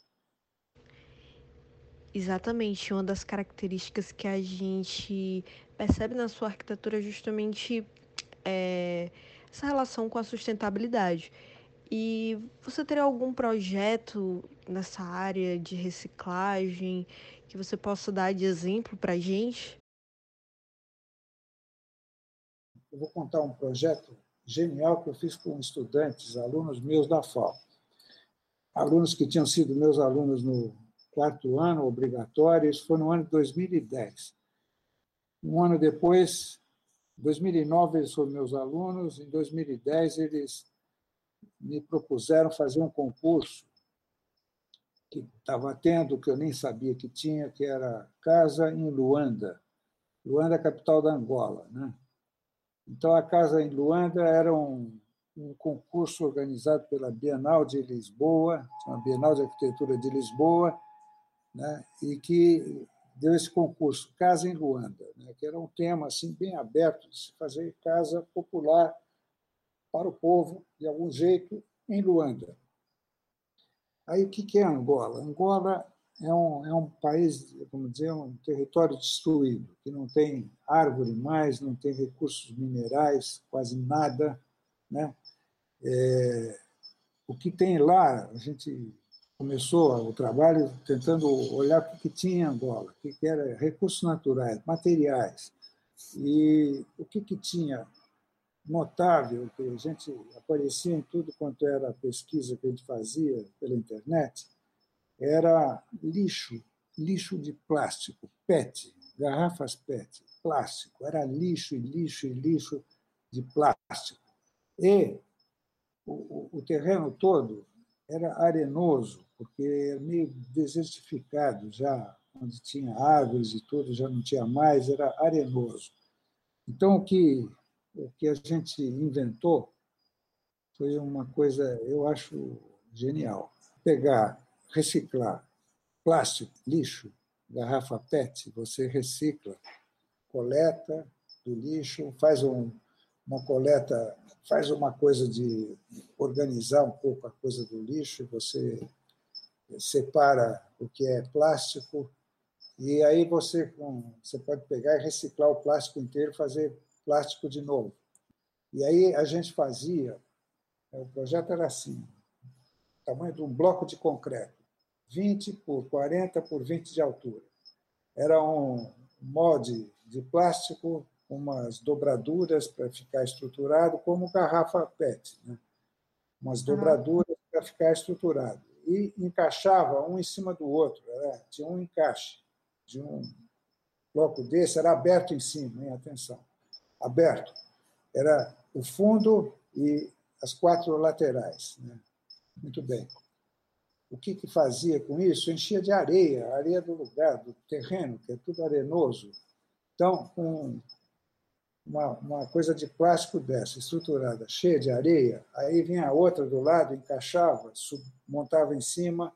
Exatamente, uma das características que a gente percebe na sua arquitetura é justamente é, essa relação com a sustentabilidade. E você teria algum projeto nessa área de reciclagem que você possa dar de exemplo para a gente? Eu vou contar um projeto genial que eu fiz com estudantes, alunos meus da FAO. Alunos que tinham sido meus alunos no quarto ano obrigatório, isso foi no ano de 2010. Um ano depois, em 2009, eles foram meus alunos, em 2010, eles me propuseram fazer um concurso que estava tendo, que eu nem sabia que tinha, que era Casa em Luanda. Luanda é a capital da Angola. Né? Então, a Casa em Luanda era um, um concurso organizado pela Bienal de Lisboa, a Bienal de Arquitetura de Lisboa, né, e que deu esse concurso Casa em Luanda, né, que era um tema assim bem aberto de se fazer casa popular para o povo, de algum jeito, em Luanda. Aí o que é Angola? Angola é um, é um país, como dizer, um território destruído, que não tem árvore mais, não tem recursos minerais, quase nada. Né? É, o que tem lá, a gente começou o trabalho tentando olhar o que tinha em Angola, o que era recursos naturais, materiais, e o que, que tinha notável, que a gente aparecia em tudo quanto era pesquisa que a gente fazia pela internet, era lixo, lixo de plástico, PET, garrafas PET, plástico, era lixo e lixo e lixo de plástico. E o, o terreno todo era arenoso, porque era meio desertificado já, onde tinha árvores e tudo, já não tinha mais, era arenoso. Então, o que, o que a gente inventou foi uma coisa, eu acho genial. Pegar, reciclar plástico, lixo, garrafa PET, você recicla, coleta do lixo, faz um, uma coleta, faz uma coisa de organizar um pouco a coisa do lixo, você separa o que é plástico, e aí você, você pode pegar e reciclar o plástico inteiro fazer plástico de novo. E aí a gente fazia, o projeto era assim, tamanho de um bloco de concreto, 20 por 40 por 20 de altura. Era um molde de plástico, umas dobraduras para ficar estruturado, como garrafa PET, né? umas dobraduras para ficar estruturado e encaixava um em cima do outro. Era, tinha um encaixe de um bloco desse, era aberto em cima, hein? atenção, aberto. Era o fundo e as quatro laterais. Né? Muito bem. O que, que fazia com isso? Enchia de areia, areia do lugar, do terreno, que é tudo arenoso. Então, com uma, uma coisa de plástico dessa, estruturada, cheia de areia, aí vinha a outra do lado, encaixava, sub, montava em cima,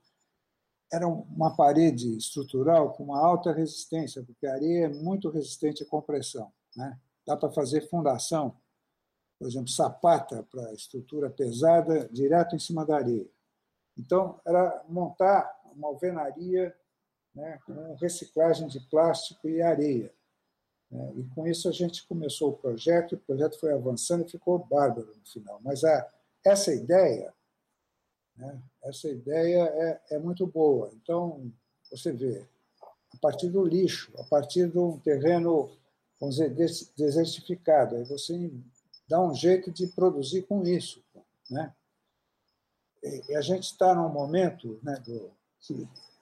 era uma parede estrutural com uma alta resistência, porque a areia é muito resistente à compressão. Né? Dá para fazer fundação, por exemplo, sapata para estrutura pesada, direto em cima da areia. Então, era montar uma alvenaria né, com reciclagem de plástico e areia. Né? E com isso a gente começou o projeto, o projeto foi avançando e ficou bárbaro no final. Mas a, essa ideia, né, essa ideia é, é muito boa. Então, você vê, a partir do lixo, a partir de um terreno, vamos dizer, desertificado, aí você dá um jeito de produzir com isso. Né? E a gente está num momento né, do,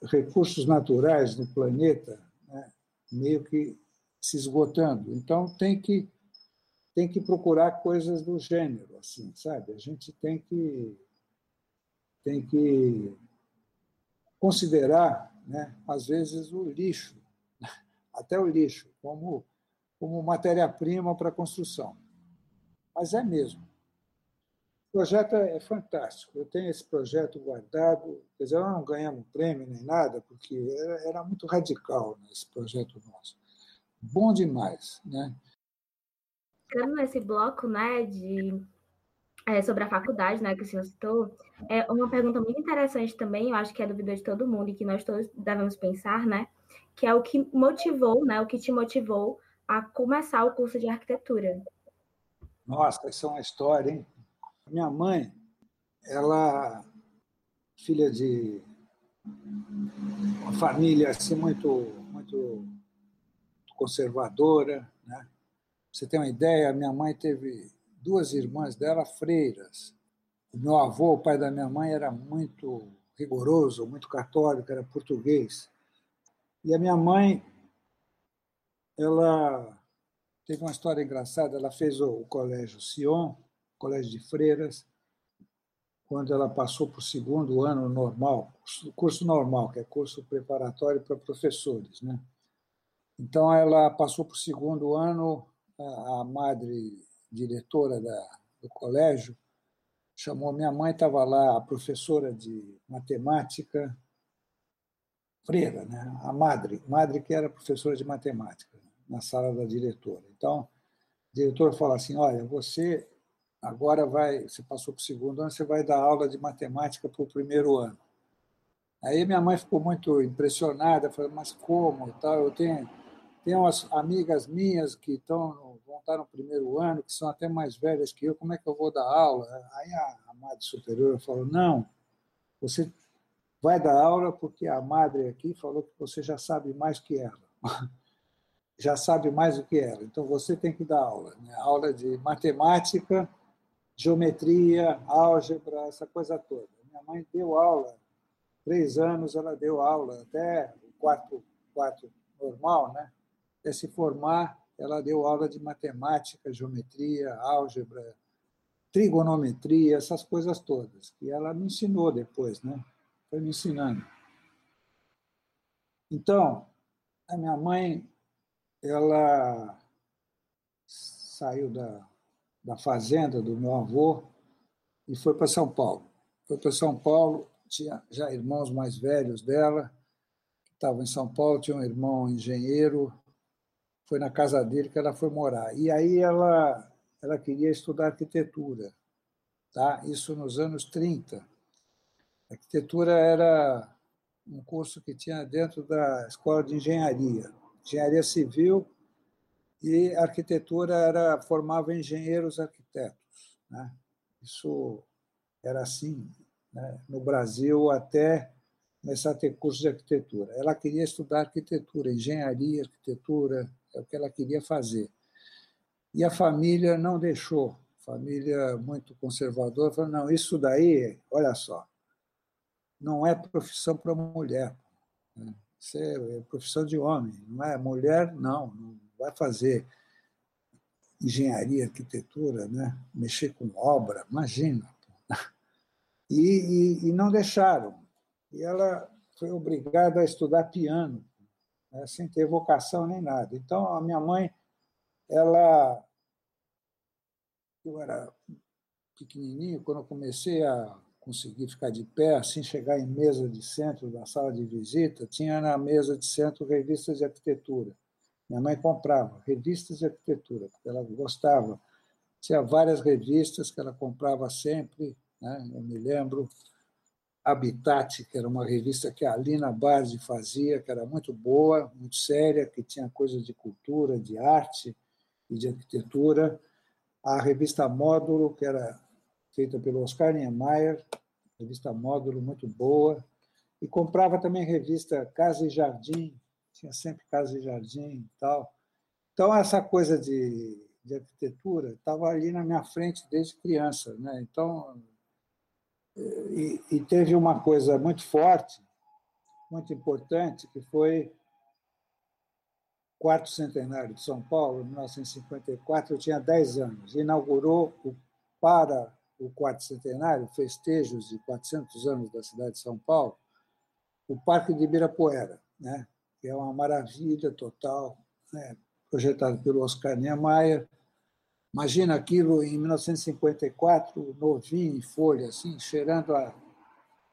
recursos naturais do planeta né, meio que se esgotando. Então tem que tem que procurar coisas do gênero, assim, sabe? A gente tem que tem que considerar, né, às vezes o lixo, até o lixo, como como matéria-prima para construção. Mas é mesmo. O projeto é fantástico. Eu tenho esse projeto guardado. Quer dizer, nós não ganhamos prêmio nem nada, porque era, era muito radical nesse projeto nosso. Bom demais, né? Ficando nesse bloco, né, de é, sobre a faculdade, né, que o senhor citou, é uma pergunta muito interessante também, eu acho que é dúvida de todo mundo e que nós todos devemos pensar, né, que é o que motivou, né, o que te motivou a começar o curso de arquitetura. Nossa, isso é uma história, hein? Minha mãe, ela filha de uma família assim muito muito conservadora, né? Você tem uma ideia? Minha mãe teve duas irmãs dela freiras. O meu avô, o pai da minha mãe, era muito rigoroso, muito católico, era português. E a minha mãe, ela teve uma história engraçada. Ela fez o, colégio Sion, colégio de freiras, quando ela passou para o segundo ano normal, curso normal, que é curso preparatório para professores, né? Então, ela passou para o segundo ano, a, madre diretora da, do colégio chamou minha mãe, estava lá, a professora de matemática, freira, né? a madre, madre que era professora de matemática, na sala da diretora. Então, o diretor falou assim: Olha, você agora vai, você passou para o segundo ano, você vai dar aula de matemática para o primeiro ano. Aí minha mãe ficou muito impressionada, falou: Mas como? Tal, eu tenho tem umas amigas minhas que estão, vão estar no primeiro ano, que são até mais velhas que eu, como é que eu vou dar aula? Aí a, a madre superiora falou: não, você vai dar aula porque a madre aqui falou que você já sabe mais que ela. já sabe mais do que ela. Então você tem que dar aula. Né? Aula de matemática, geometria, álgebra, essa coisa toda. Minha mãe deu aula, três anos ela deu aula, até o quarto, quarto normal, né? Até se formar, ela deu aula de matemática, geometria, álgebra, trigonometria, essas coisas todas, que ela me ensinou depois, né? Foi me ensinando. Então, a minha mãe, ela saiu da, da fazenda do meu avô e foi para São Paulo. Foi para São Paulo, tinha já irmãos mais velhos dela, que estavam em São Paulo, tinha um irmão engenheiro, foi na casa dele que ela foi morar. E aí ela, ela queria estudar arquitetura, tá? isso nos anos 30. A arquitetura era um curso que tinha dentro da escola de engenharia, engenharia civil, e arquitetura era formava engenheiros arquitetos. Né? Isso era assim né? no Brasil até começar a ter curso de arquitetura. Ela queria estudar arquitetura, engenharia, arquitetura, é o que ela queria fazer. E a família não deixou, família muito conservadora, falou: não, isso daí, olha só, não é profissão para mulher. Né? Isso é profissão de homem, não é mulher, não, não vai fazer engenharia, arquitetura, né? mexer com obra, imagina. E, e, e, não deixaram. E ela foi obrigada a estudar piano né, sem ter vocação nem nada. Então, a minha mãe, ela. Eu era pequenininho, quando eu comecei a conseguir ficar de pé, assim chegar em mesa de centro da sala de visita, tinha na mesa de centro revistas de arquitetura. Minha mãe comprava revistas de arquitetura, porque ela gostava. Tinha várias revistas que ela comprava sempre, né? eu me lembro. Habitat, que era uma revista que a Alina Bardi fazia, que era muito boa, muito séria, que tinha coisas de cultura, de arte e de arquitetura. A revista Módulo, que era feita pelo Oscar Niemeyer, revista Módulo muito boa. E comprava também revista Casa e Jardim, tinha sempre Casa e Jardim e tal. Então, essa coisa de, de arquitetura estava ali na minha frente desde criança. Né? Então, e, e teve uma coisa muito forte, muito importante, que foi quarto centenário de São Paulo, 1954, eu tinha 10 anos. Inaugurou o, para o quarto centenário, festejos de 400 anos da cidade de São Paulo, o Parque de Ibirapuera, né? que é uma maravilha total, né? projetado pelo Oscar Niemeyer, Imagina aquilo em 1954, novinho em folha, assim, cheirando a,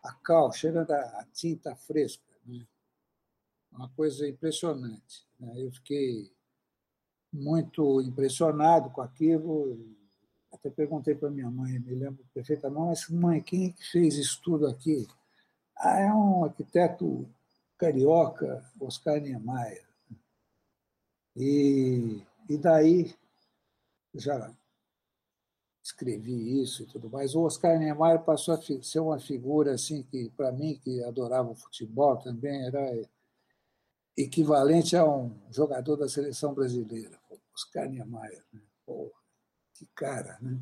a cal, cheirando a, tinta fresca. Né? Uma coisa impressionante. Né? Eu fiquei muito impressionado com aquilo. Até perguntei para minha mãe, me lembro perfeitamente, mas mãe, quem é que fez isso tudo aqui? Ah, é um arquiteto carioca, Oscar Niemeyer. E, e daí já escrevi isso e tudo mais. O Oscar Niemeyer passou a ser uma figura assim que, para mim, que adorava o futebol, também era equivalente a um jogador da seleção brasileira. Oscar Niemeyer, né? Que cara, né?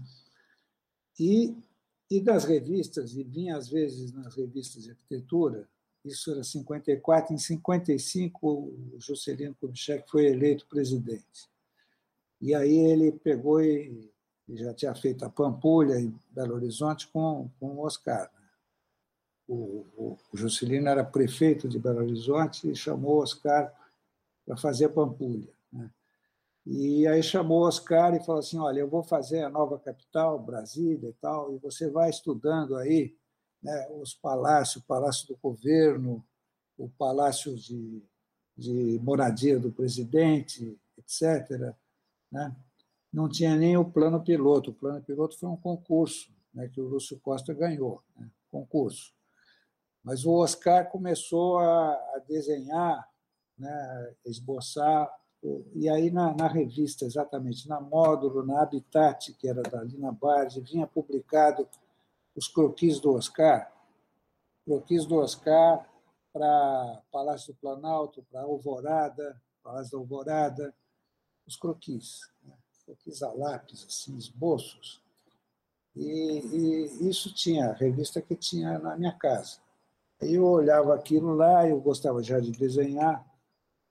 E, e das revistas, e vinha às vezes nas revistas de arquitetura, isso era 54, em 55 o Juscelino Kubitschek foi eleito presidente. E aí ele pegou e, já tinha feito a Pampulha em Belo Horizonte com, com o Oscar. Né? O, o, o Juscelino era prefeito de Belo Horizonte e chamou o Oscar para fazer a Pampulha. Né? E aí chamou o Oscar e falou assim: Olha, eu vou fazer a nova capital, Brasília e tal, e você vai estudando aí né, os palácios, o Palácio do Governo, o Palácio de, de Moradia do Presidente, etc. Né? Não tinha nem o plano piloto. O plano piloto foi um concurso né, que o Lúcio Costa ganhou né, concurso. Mas o Oscar começou a, a desenhar, né, esboçar, e aí na, na, revista, exatamente, na Módulo, na Habitat, que era da Lina Barge, vinha publicado os croquis do Oscar, croquis do Oscar para Palácio do Planalto, para Alvorada, Palácio da Alvorada, os croquis, né? croquis a lápis, assim, esboços. E, e, isso tinha, a revista que tinha na minha casa. Eu olhava aquilo lá, eu gostava já de desenhar,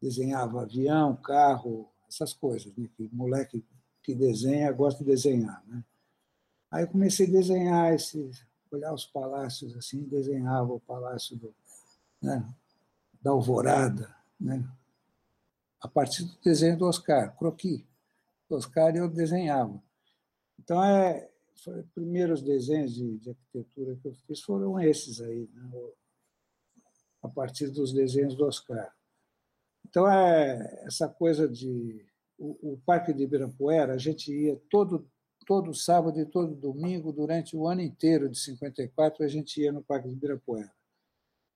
desenhava avião, carro, essas coisas, né? que moleque que desenha gosta de desenhar. Né? Aí eu comecei a desenhar esses, olhar os palácios assim, desenhava o palácio do, né? da Alvorada, né? A partir do desenho do Oscar, croquis. O Oscar eu desenhava. Então, é, foi, os primeiros desenhos de, de, arquitetura que eu fiz foram esses aí, né? a partir dos desenhos do Oscar. Então, é essa coisa de. O, o Parque de Ibirapuera, a gente ia todo, todo sábado e todo domingo, durante o ano inteiro de 54, a gente ia no Parque de Ibirapuera.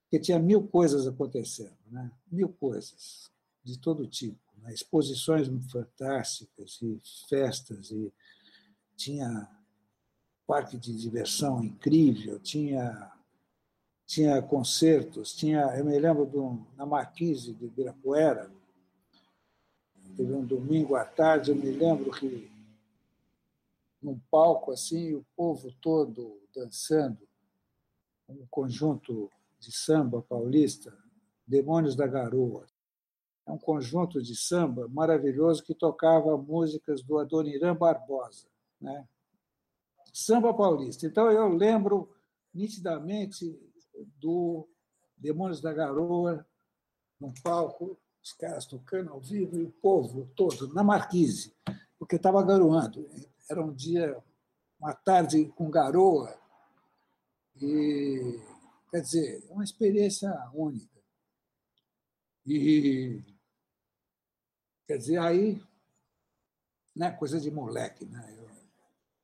Porque tinha mil coisas acontecendo, né? mil coisas de todo tipo, né? exposições fantásticas e festas e tinha parque de diversão incrível, tinha tinha concertos, tinha, eu me lembro do, na Marquise de Ibirapuera, teve um domingo à tarde, eu me lembro que num palco assim, o povo todo dançando, um conjunto de samba paulista, Demônios da Garoa é um conjunto de samba maravilhoso que tocava músicas do Adoniran Barbosa, né? samba paulista. Então eu lembro nitidamente do Demônios da Garoa no palco, os caras tocando ao vivo e o povo todo na marquise, porque estava garoando. Era um dia, uma tarde com garoa, E, quer dizer, é uma experiência única. E, quer dizer, aí, né, coisa de moleque, né? Eu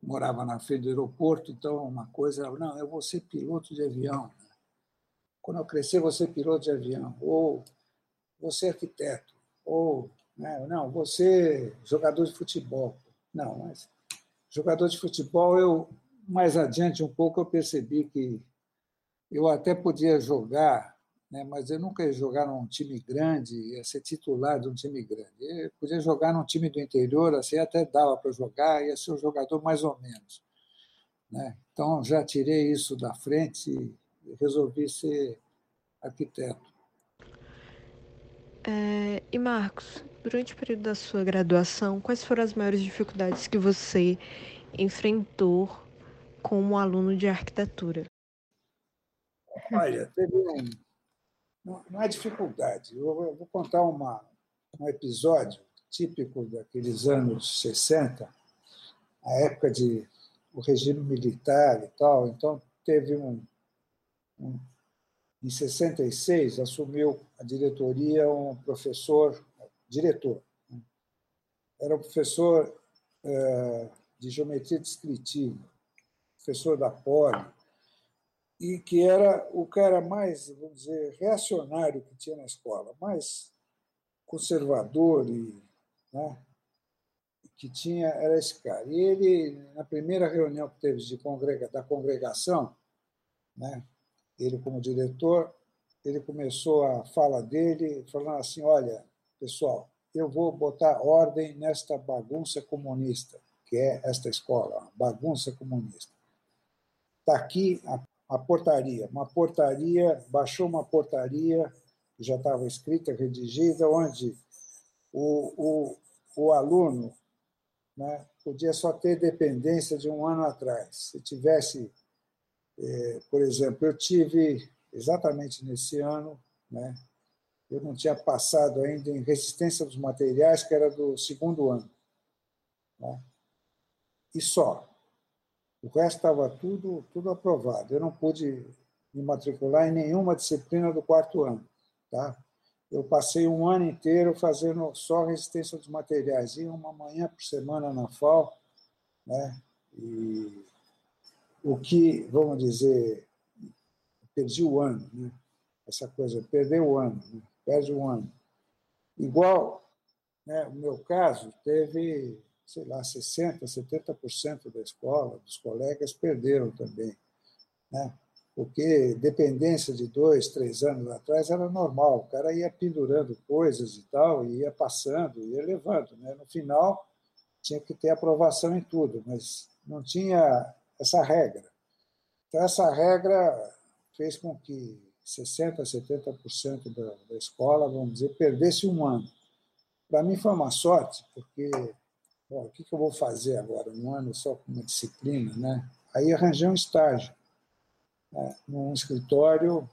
morava na frente do aeroporto, então uma coisa, não, eu vou ser piloto de avião. Quando eu crescer, vou ser piloto de avião. Ou vou ser arquiteto. Ou, né, não, vou ser jogador de futebol. Não, mas jogador de futebol, eu mais adiante um pouco eu percebi que eu até podia jogar, né, mas eu nunca ia jogar num time grande, ia ser titular de um time grande. Eu podia jogar num time do interior, assim até dava para jogar, ia ser um jogador mais ou menos. Né? Então já tirei isso da frente e resolvi ser arquiteto. É, e Marcos, durante o período da sua graduação, quais foram as maiores dificuldades que você enfrentou como aluno de arquitetura? Olha, teve um. Não, é dificuldade. Eu vou contar uma, um episódio típico daqueles anos 60, a época de o regime militar e tal. Então, teve um, um em 66, assumiu a diretoria um professor, diretor, né? era um professor é, de geometria descritiva, professor da Poli, e que era o cara mais, vamos dizer, reacionário que tinha na escola, mais conservador e né, que tinha era esse cara. E ele, na primeira reunião que teve de congrega, da congregação, né, ele como diretor, ele começou a fala dele falando assim: olha, pessoal, eu vou botar ordem nesta bagunça comunista, que é esta escola, bagunça comunista. Está aqui a, a, portaria, uma portaria, baixou uma portaria, já estava escrita, redigida, onde o, o, o aluno né, podia só ter dependência de um ano atrás. Se tivesse é, por exemplo, eu tive exatamente nesse ano, né, eu não tinha passado ainda em resistência dos materiais, que era do segundo ano. Né, e só. O resto estava tudo, tudo aprovado. Eu não pude me matricular em nenhuma disciplina do quarto ano. Tá? Eu passei um ano inteiro fazendo só resistência dos materiais. Ia uma manhã por semana na FAO, né? e o que, vamos dizer, perdi o ano, né? essa coisa, perder o ano, né? perde o ano. Igual, né, o meu caso, teve, sei lá, 60%, 70% da escola, dos colegas, perderam também. Né? Porque dependência de dois, três anos atrás era normal, o cara ia pendurando coisas e tal, e ia passando, ia levando. Né? No final, tinha que ter aprovação em tudo, mas não tinha essa regra. Então, essa regra fez com que 60%, 70% da, da escola, vamos dizer, perdesse um ano. Para mim foi uma sorte, porque o que, que eu vou fazer agora? Um ano só com uma disciplina, né? Aí arranjei um estágio né, num escritório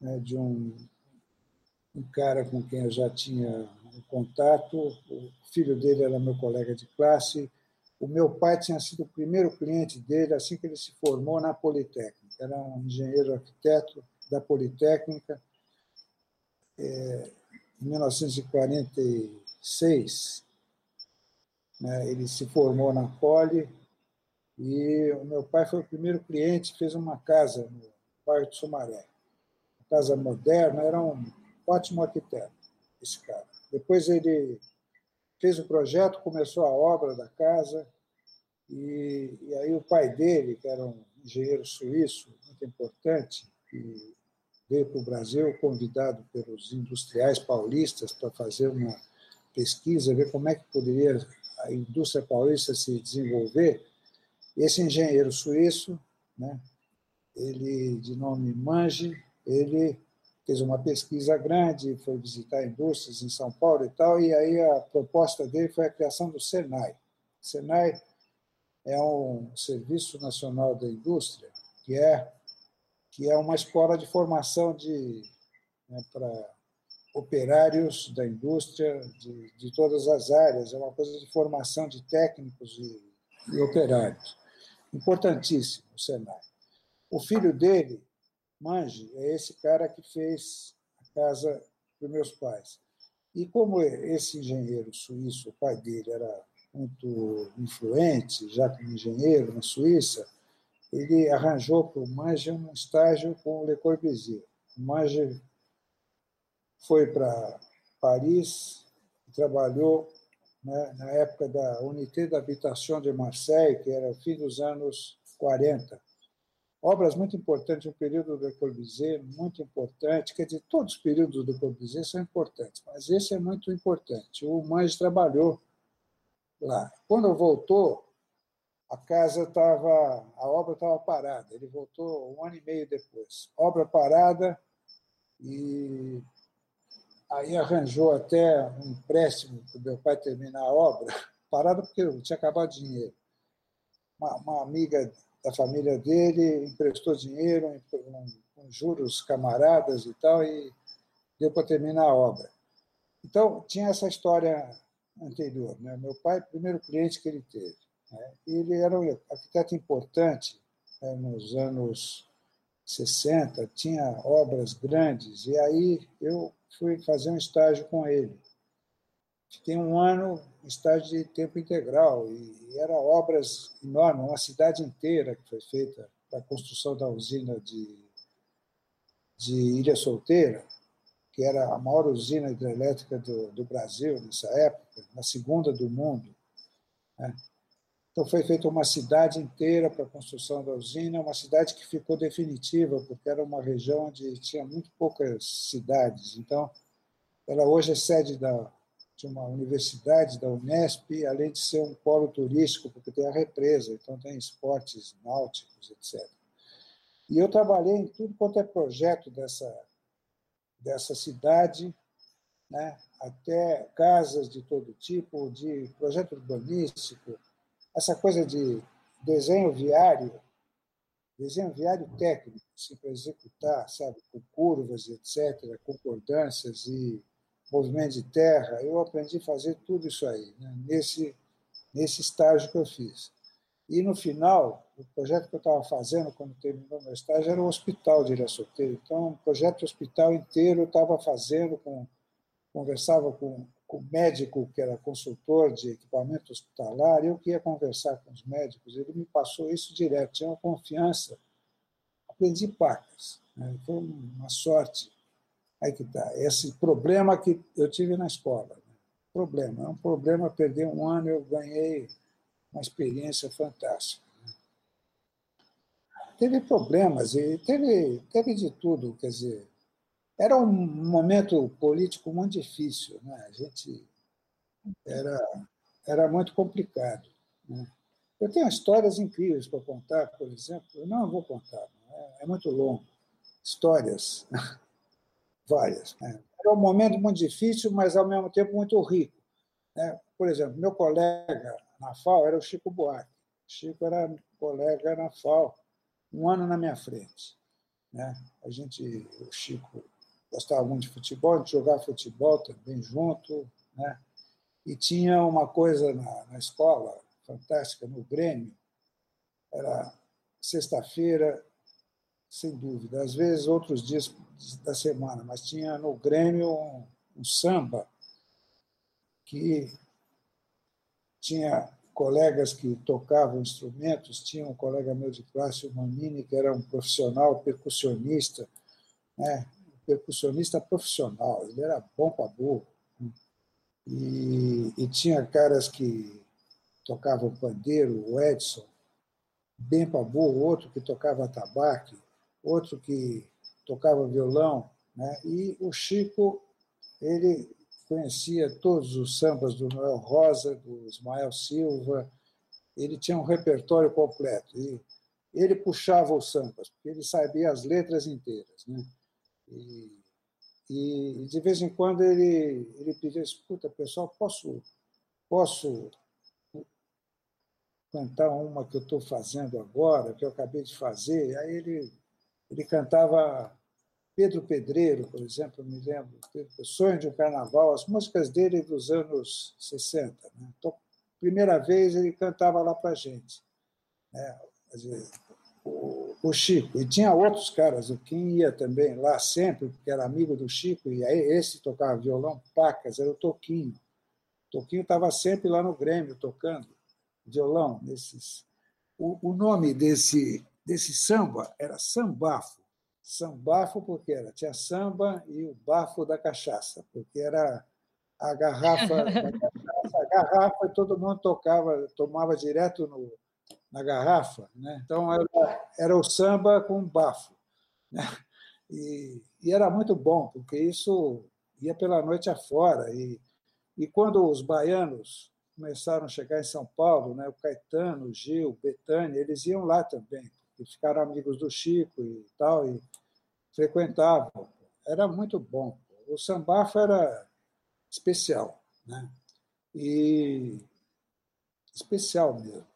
né, de um, um cara com quem eu já tinha um contato. O filho dele era meu colega de classe o meu pai tinha sido o primeiro cliente dele assim que ele se formou na Politécnica. Era um engenheiro arquiteto da Politécnica. É, em 1946, né, ele se formou na Poli e o meu pai foi o primeiro cliente, fez uma casa no bairro de Sumaré. Uma casa moderna, era um ótimo arquiteto, esse cara. Depois ele fez o projeto, começou a obra da casa, e, e aí o pai dele, que era um engenheiro suíço muito importante, que veio para o Brasil convidado pelos industriais paulistas para fazer uma pesquisa, ver como é que poderia a indústria paulista se desenvolver. Esse engenheiro suíço, né, ele de nome Mange, ele fez uma pesquisa grande, foi visitar indústrias em São Paulo e tal, e aí a proposta dele foi a criação do Senai. O Senai é um Serviço Nacional da Indústria, que é, que é uma escola de formação de, né, para operários da indústria de, de todas as áreas, é uma coisa de formação de técnicos e, e operários. Importantíssimo o Senai. O filho dele, Mange, é esse cara que fez a casa dos meus pais. E como esse engenheiro suíço, o pai dele era muito influente, já como engenheiro na Suíça, ele arranjou para o Mange um estágio com o Le Corbusier. O Mange foi para Paris trabalhou né, na época da Unité d'Habitation de Marseille, que era o fim dos anos 40. Obras muito importantes, um período do Corbusier muito importante, quer dizer, todos os períodos do Corbusier são importantes, mas esse é muito importante. O Mange trabalhou lá. Quando voltou, a casa estava, a obra estava parada. Ele voltou um ano e meio depois. Obra parada e aí arranjou até um empréstimo para o meu pai terminar a obra, parada porque eu tinha acabado o dinheiro. Uma, uma, amiga da família dele emprestou dinheiro com juros camaradas e tal, e deu para terminar a obra. Então, tinha essa história anterior. Né? Meu pai, primeiro cliente que ele teve. Né? Ele era um arquiteto importante né? nos anos 60, tinha obras grandes, e aí eu fui fazer um estágio com ele. Fiquei um ano estágio de tempo integral, e era obras enormes, uma cidade inteira que foi feita para a construção da usina de, de Ilha Solteira, que era a maior usina hidrelétrica do, do Brasil nessa época, na segunda do mundo. Né? Então, foi feita uma cidade inteira para a construção da usina, uma cidade que ficou definitiva, porque era uma região onde tinha muito poucas cidades. Então, ela hoje é sede da, de uma universidade, da Unesp, além de ser um polo turístico, porque tem a represa, então tem esportes náuticos, etc. E eu trabalhei em tudo quanto é projeto dessa, dessa cidade, né, até casas de todo tipo, de projeto urbanístico, essa coisa de desenho viário, desenho viário técnico, assim, para executar, sabe, com curvas, etc., concordâncias e movimento de terra, eu aprendi a fazer tudo isso aí, né, nesse, nesse estágio que eu fiz. E, no final, o projeto que eu estava fazendo, quando terminou meu estágio, era o hospital de Ilha Solteira. Então, um projeto hospital inteiro eu estava fazendo, com, conversava com o médico, que era consultor de equipamento hospitalar, eu que ia conversar com os médicos, ele me passou isso direto, tinha uma confiança. Aprendi pacas. Né? Foi uma sorte. Aí que está. Esse problema que eu tive na escola. Né? Problema. É um problema perder um ano, eu ganhei uma experiência fantástica. Né? Teve problemas e teve, teve de tudo, quer dizer, era um momento político muito difícil, né? A gente era era muito complicado. Né? Eu tenho histórias incríveis para contar, por exemplo. Eu não vou contar, é, é muito longo. Histórias várias. Né? Era um momento muito difícil, mas ao mesmo tempo muito rico. Né? Por exemplo, meu colega na FAO era o Chico Buarque. O Chico era colega na FAO, um ano na minha frente. Né? A gente, o Chico gostava muito de futebol, a gente jogava futebol também junto, né? E tinha uma coisa na, na escola fantástica, no Grêmio, era sexta-feira, sem dúvida, às vezes outros dias da semana, mas tinha no Grêmio um, um samba que tinha colegas que tocavam instrumentos, tinha um colega meu de classe, o Manini, que era um profissional percussionista, né? Percussionista profissional, ele era bom para burro. E, e, tinha caras que tocavam pandeiro, o Edson, bem para burro, outro que tocava tabaque, outro que tocava violão, né? e o Chico, ele conhecia todos os sambas do Noel Rosa, do Ismael Silva, ele tinha um repertório completo. E ele puxava os sambas, porque ele sabia as letras inteiras. Né? E, e de vez em quando ele, ele pedia, escuta, pessoal, posso, posso cantar uma que eu estou fazendo agora, que eu acabei de fazer? Aí ele, ele cantava Pedro Pedreiro, por exemplo, me lembro, Sonho de um Carnaval, as músicas dele dos anos 60. Né? Então, primeira vez ele cantava lá para a gente. Né? o, o Chico. E tinha outros caras, o Kim ia também lá sempre, porque era amigo do Chico, e aí esse tocava violão, pacas, era o Toquinho. O Toquinho estava sempre lá no Grêmio tocando violão. Nesses... O, o nome desse, desse samba era Sambafo. Sambafo porque era, tinha samba e o bafo da cachaça, porque era a garrafa, a garrafa todo mundo tocava, tomava direto no, na garrafa. Né? Então, era, era o samba com bafo. Né? E, e, era muito bom, porque isso ia pela noite afora. E, e quando os baianos começaram a chegar em São Paulo, né, o Caetano, o Gil, o Betânia, eles iam lá também, porque ficaram amigos do Chico e tal, e frequentavam. Era muito bom. O sambafo era especial, né? E especial mesmo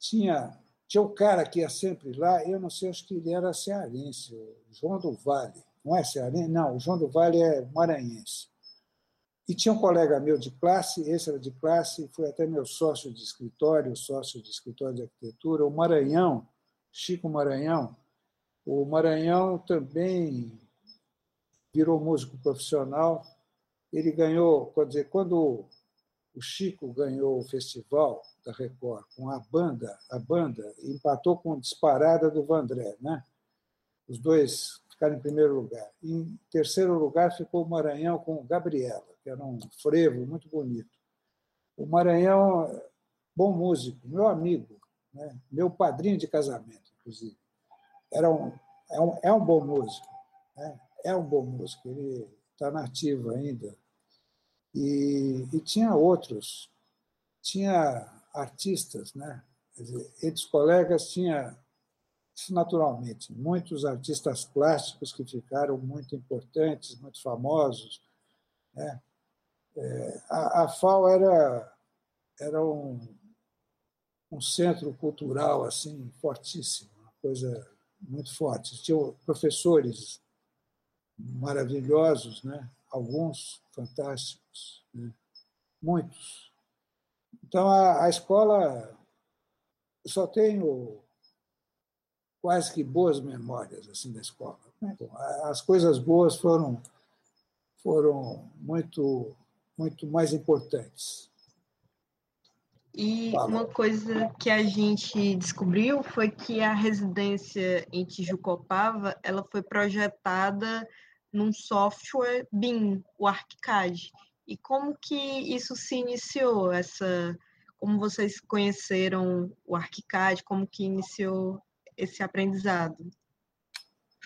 tinha, tinha um cara que ia sempre lá, eu não sei, acho que ele era cearense, João do Vale. Não é cearense? Não, o João do Vale é maranhense. E tinha um colega meu de classe, esse era de classe, foi até meu sócio de escritório, sócio de escritório de arquitetura, o Maranhão, Chico Maranhão. O Maranhão também virou músico profissional. Ele ganhou, quer dizer, quando o Chico ganhou o festival, da Record, com a banda, a banda empatou com a disparada do Vandré, né? Os dois ficaram em primeiro lugar. Em terceiro lugar ficou o Maranhão com Gabriela, que era um frevo muito bonito. O Maranhão, bom músico, meu amigo, né? meu padrinho de casamento, inclusive. Era um, é, um, é um bom músico, né? é um bom músico, ele está nativo ainda. E, e tinha outros, tinha artistas, né? Dizer, entre os colegas tinha, naturalmente, muitos artistas plásticos que ficaram muito importantes, muito famosos. Né? É, a, a FAO era, era um, um centro cultural assim fortíssimo, uma coisa muito forte. Tinha professores maravilhosos, né? Alguns fantásticos, né? muitos. Então, a, a escola, eu só tenho quase que boas memórias assim da escola. Então, as coisas boas foram foram muito muito mais importantes. E Fala. uma coisa que a gente descobriu foi que a residência em Tijucopava ela foi projetada num software BIM, o ArchiCAD. E como que isso se iniciou, essa, como vocês conheceram o ArchiCAD, como que iniciou esse aprendizado?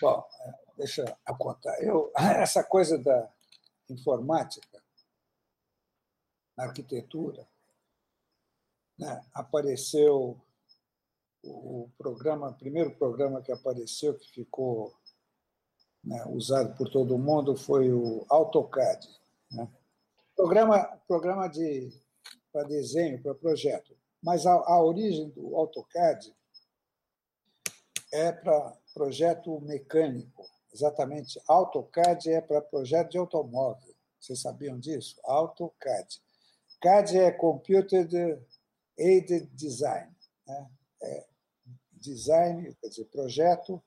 Bom, é, deixa eu contar. Eu, essa coisa da informática na arquitetura, né, apareceu o programa, o primeiro programa que apareceu, que ficou né, usado por todo mundo, foi o AutoCAD. Né? Programa, programa de para desenho, para projeto. Mas a, a origem do AutoCAD é para projeto mecânico. Exatamente. AutoCAD é para projeto de automóvel. Vocês sabiam disso? AutoCAD. CAD é Computer Aided Design. Né? É design, quer dizer, projeto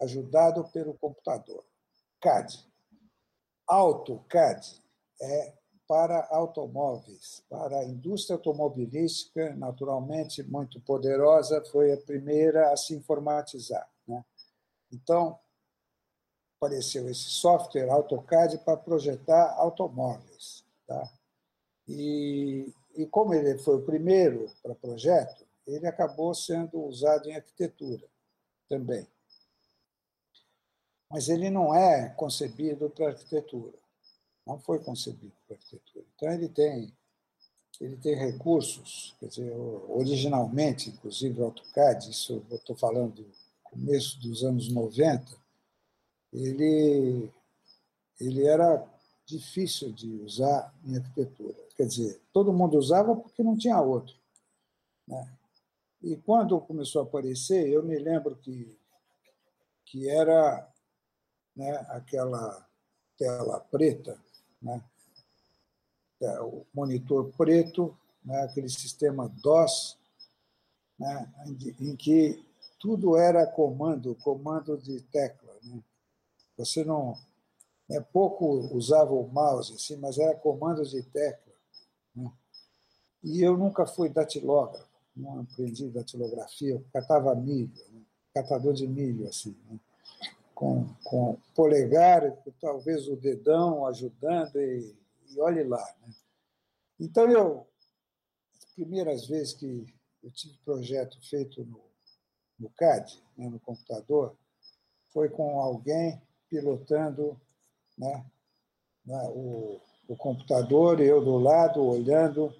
ajudado pelo computador. CAD. AutoCAD é para automóveis, para a indústria automobilística, naturalmente muito poderosa, foi a primeira a se informatizar. Né? Então, apareceu esse software AutoCAD para projetar automóveis. Tá? E, e como ele foi o primeiro para projeto, ele acabou sendo usado em arquitetura também. Mas ele não é concebido para arquitetura não foi concebido para arquitetura. Então, ele tem, ele tem recursos, quer dizer, originalmente, inclusive o AutoCAD, isso eu estou falando do começo dos anos 90, ele, ele era difícil de usar em arquitetura. Quer dizer, todo mundo usava porque não tinha outro. Né? E quando começou a aparecer, eu me lembro que, que era né, aquela tela preta né? É, o monitor preto, né? aquele sistema DOS, né? em que tudo era comando, comando de tecla. Né? Você não. Né, pouco usava o mouse, assim, mas era comando de tecla. Né? E eu nunca fui datilógrafo, não aprendi datilografia, eu catava milho, né? catador de milho, assim, né? Com, com polegar, talvez o dedão ajudando, e, e olhe lá. Né? Então, eu, as primeiras vezes que eu tive projeto feito no, no CAD, né, no computador, foi com alguém pilotando né, né, o, o computador, eu do lado, olhando,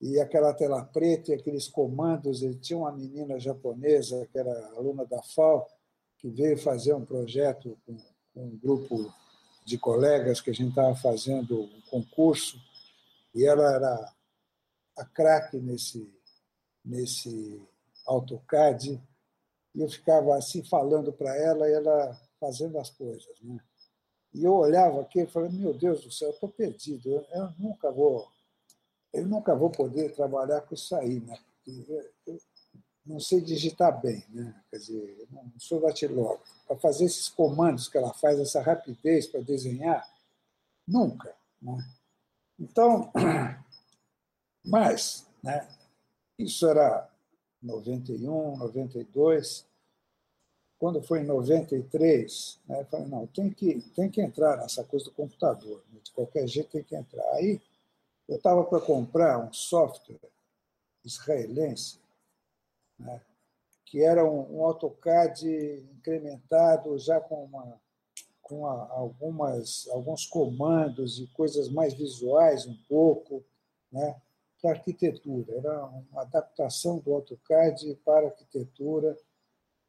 e aquela tela preta e aqueles comandos. Ele tinha uma menina japonesa, que era aluna da FAO, que veio fazer um projeto com, com um grupo de colegas que a gente estava fazendo um concurso, e ela era a craque nesse, nesse AutoCAD, e eu ficava assim falando para ela e ela fazendo as coisas. Né? E eu olhava aqui e falei, meu Deus do céu, eu estou perdido, eu, eu, nunca vou, eu nunca vou poder trabalhar com isso aí, né? Eu não sei digitar bem, né? Quer dizer, não sou datilógrafo. Para fazer esses comandos que ela faz, essa rapidez para desenhar, nunca. Né? Então, mas, né? Isso era 91, 92. Quando foi em 93, né, falei, não, tem que, tem que entrar nessa coisa do computador, né, de qualquer jeito tem que entrar. Aí eu estava para comprar um software israelense, né, que era um, um AutoCAD incrementado já com, uma, com a, algumas, alguns comandos e coisas mais visuais um pouco, né, para arquitetura. Era uma adaptação do AutoCAD para arquitetura,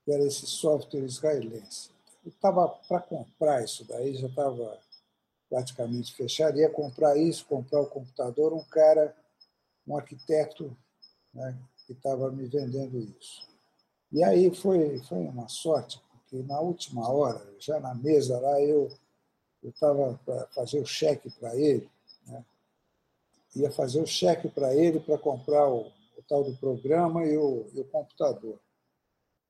que era esse software israelense. Eu estava para comprar isso daí, já estava praticamente fechado. Ia comprar isso, comprar o computador, um cara, um arquiteto, né, que estava me vendendo isso. E aí foi, foi uma sorte, porque na última hora, já na mesa lá, eu estava para fazer o cheque para ele, né, ia fazer o cheque para ele para comprar o, o, tal do programa e o, e o computador.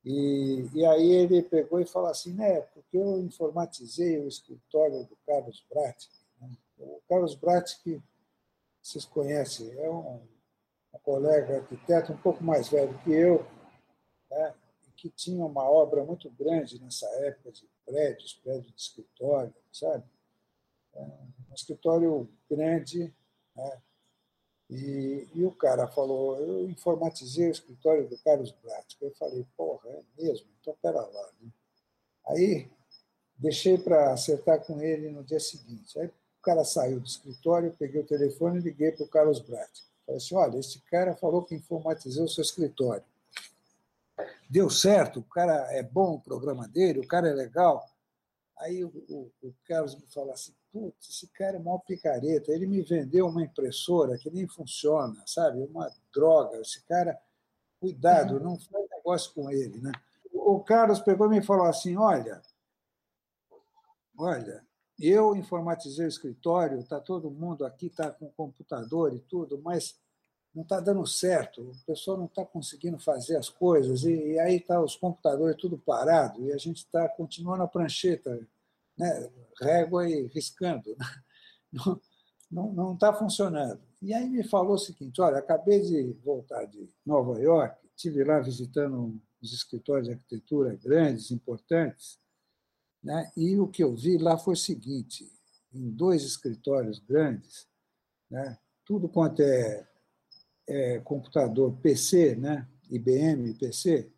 E, e, aí ele pegou e falou assim, né, porque eu informatizei o escritório do Carlos Bratic. Né? O Carlos Bratic, vocês conhecem, é um, um, colega arquiteto um pouco mais velho que eu, né, que tinha uma obra muito grande nessa época de prédios, prédios de escritório, sabe? É um escritório grande, né, e, e, o cara falou, eu informatizei o escritório do Carlos Bratic. Eu falei, porra, é mesmo? Então, pera lá. Né? Aí, deixei para acertar com ele no dia seguinte. Aí, o cara saiu do escritório, peguei o telefone e liguei para o Carlos Bratic. Falei assim, olha, esse cara falou que informatizou o seu escritório. Deu certo, o cara é bom, o programa dele, o cara é legal. Aí o, o, o Carlos me falou assim, putz, esse cara é mal picareta, ele me vendeu uma impressora que nem funciona, sabe? Uma droga, esse cara, cuidado, uhum. não faz negócio com ele, né? O Carlos pegou e me falou assim, olha, olha, eu informatizei o escritório, está todo mundo aqui, está com computador e tudo, mas não está dando certo, o pessoal não está conseguindo fazer as coisas, e, e aí está os computadores tudo parado, e a gente está continuando a prancheta, né, régua e riscando. Não está funcionando. E aí me falou o seguinte: olha, acabei de voltar de Nova York, estive lá visitando os escritórios de arquitetura grandes, importantes, né, e o que eu vi lá foi o seguinte: em dois escritórios grandes, né, tudo quanto é, é computador PC, né, IBM PC,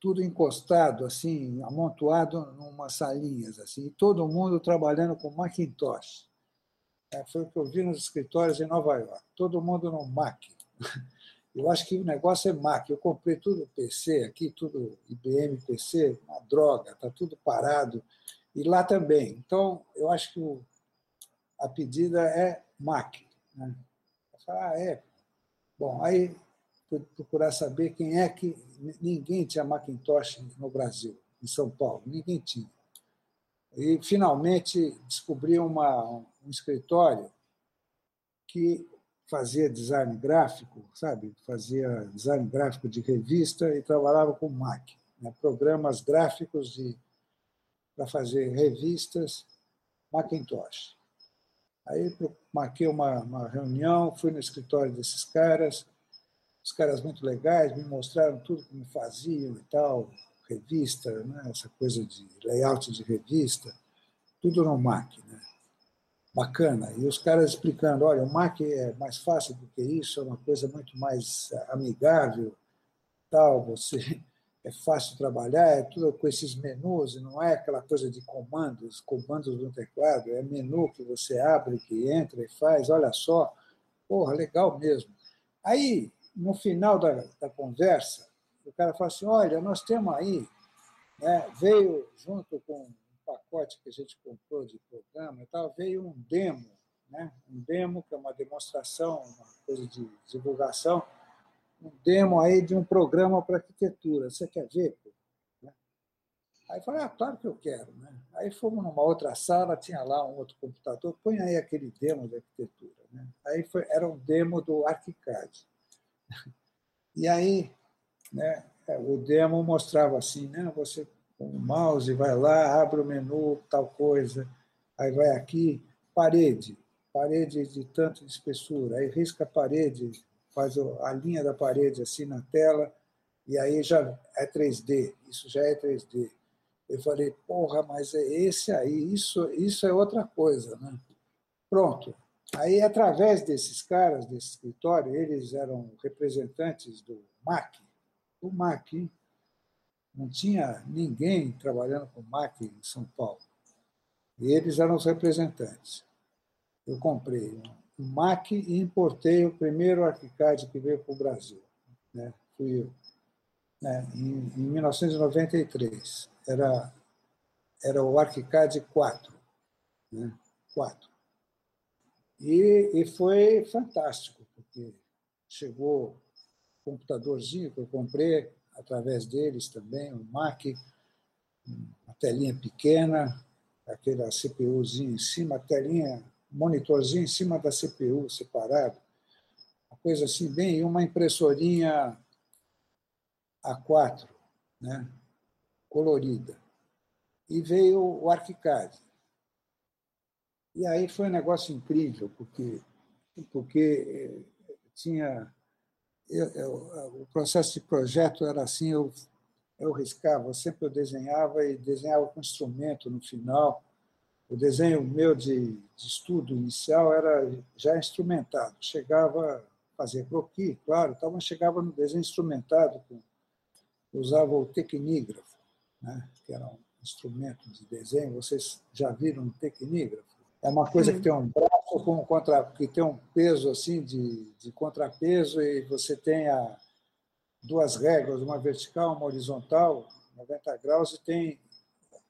tudo encostado, assim, amontoado umas salinhas, assim, e todo mundo trabalhando com Macintosh. É, foi o que eu vi nos escritórios em Nova York. Todo mundo no Mac. Eu acho que o negócio é Mac. Eu comprei tudo PC aqui, tudo IBM PC, uma droga, está tudo parado. E lá também. Então, eu acho que o, a pedida é Mac. Né? Ah, é. Bom, aí fui procurar saber quem é que. Ninguém tinha Macintosh no Brasil, em São Paulo, ninguém tinha. E, finalmente, descobri uma, um escritório que fazia design gráfico, sabe? Fazia design gráfico de revista e trabalhava com Mac. né, programas gráficos para fazer revistas Macintosh. Aí marquei uma, uma reunião, fui no escritório desses caras, os caras muito legais, me mostraram tudo como faziam e tal, revista, né? essa coisa de layout de revista, tudo no Mac. Né? Bacana. E os caras explicando: olha, o Mac é mais fácil do que isso, é uma coisa muito mais amigável, tal, você é fácil trabalhar, é tudo com esses menus, não é aquela coisa de comandos, comandos no teclado, é menu que você abre, que entra e faz, olha só, porra, legal mesmo. Aí, no final da, da conversa, o cara fala assim, olha, nós temos aí, né, veio junto com pacote que a gente comprou de programa tal, veio um demo, né, um demo que é uma demonstração, uma coisa de divulgação, um demo aí de um programa para arquitetura. Você quer ver? Né? Aí falei, ah, claro que eu quero. Né? Aí fomos numa outra sala, tinha lá um outro computador, põe aí aquele demo de arquitetura. Né? Aí foi, era um demo do ArchiCAD. E aí, né, é, o demo mostrava assim, né, você com o mouse vai lá, abre o menu, tal coisa, aí vai aqui, parede, parede de tanto de espessura, aí risca a parede faz a linha da parede assim na tela, e aí já é 3D, isso já é 3D. Eu falei, porra, mas é esse aí, isso, isso é outra coisa, né? Pronto. Aí, através desses caras, desse escritório, eles eram representantes do MAC. O MAC não tinha ninguém trabalhando com MAC em São Paulo. E eles eram os representantes. Eu comprei o MAC e importei o primeiro ArchiCAD que veio para o Brasil. Né? Fui eu. Né? Em, em 1993. Era, era o ArchiCAD 4. Né? 4. E, e foi fantástico, porque chegou computadorzinho que eu comprei através deles também, o Mac, uma telinha pequena, aquela CPUzinha em cima, telinha monitorzinho em cima da CPU separado, uma coisa assim, bem, uma impressorinha A4, né, colorida. E veio o ArchiCAD. E aí foi um negócio incrível, porque, porque eh, tinha. Eu, eu, o processo de projeto era assim: eu, eu riscava, sempre eu desenhava e desenhava com instrumento no final o desenho meu de, de, estudo inicial era já instrumentado. Chegava a fazer croquis, claro, então, mas chegava no desenho instrumentado, com, usava o tecnígrafo, né, que era um instrumento de desenho. Vocês já viram um tecnígrafo? É uma coisa que tem um braço com contra, que tem um peso assim de, de contrapeso e você tem a, duas réguas, uma vertical, uma horizontal, 90 graus, e tem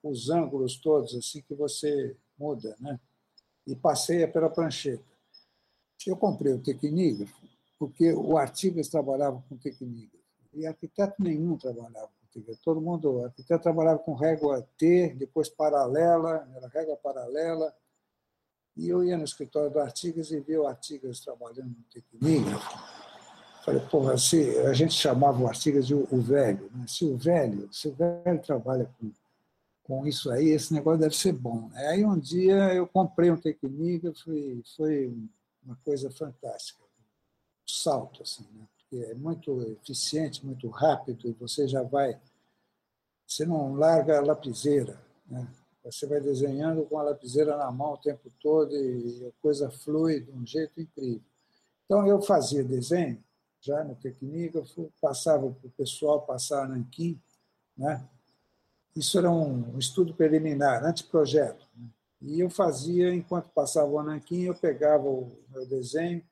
os ângulos todos assim que você muda, né? E passeia pela prancheta. Eu comprei o tecnígrafo porque o Artigas trabalhava com tecnígrafo e arquiteto nenhum trabalhava com tecnígrafo. Todo mundo, arquiteto trabalhava com régua T, depois paralela, era régua paralela. E eu ia no escritório do Artigas e via o Artigas trabalhando no tecnígrafo. Falei, porra, se a gente chamava o Artigas de o, velho, né? se o velho, se o velho trabalha com com isso aí, esse negócio deve ser bom. Né? Aí um dia eu comprei um Tecnica, foi, foi uma coisa fantástica. Um salto, assim, né? Porque é muito eficiente, muito rápido, e você já vai. Você não larga a lapiseira, né? Você vai desenhando com a lapiseira na mão o tempo todo e a coisa flui de um jeito incrível. Então, eu fazia desenho já no Tecnígrafo, passava para o pessoal passar nanquim, né? Isso era um estudo preliminar, anteprojeto. Né? E eu fazia, enquanto passava o Ananquim, eu pegava o meu desenho,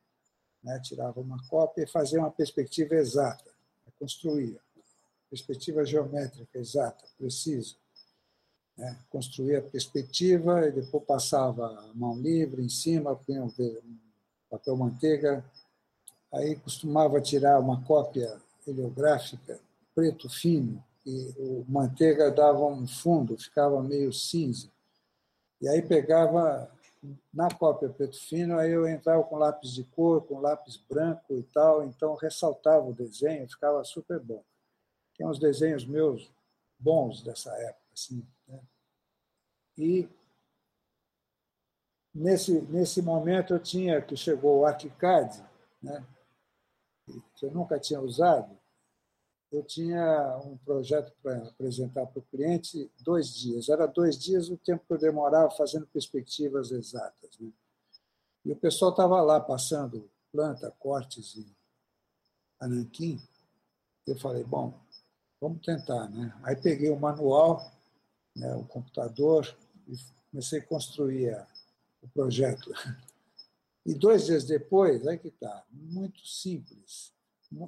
né, tirava uma cópia e fazia uma perspectiva exata, construía. Perspectiva geométrica exata, precisa. Né? Construía a perspectiva e depois passava a mão livre em cima, punha um papel manteiga. Aí costumava tirar uma cópia heliográfica, preto fino, e o manteiga dava um fundo, ficava meio cinza. E aí pegava na cópia preto fino, aí eu entrava com lápis de cor, com lápis branco e tal, então ressaltava o desenho, ficava super bom. Tem uns desenhos meus bons dessa época. Assim, né? E nesse, nesse momento eu tinha que chegou o ArchiCAD, né? que eu nunca tinha usado, eu tinha um projeto para apresentar para o cliente dois dias. Era dois dias o tempo que eu demorava fazendo perspectivas exatas. Né? E o pessoal estava lá passando planta, cortes e ananquim. Eu falei, bom, vamos tentar. Né? Aí peguei o manual, né, o computador, e comecei a construir a, o projeto. E dois dias depois, aí que está, muito simples.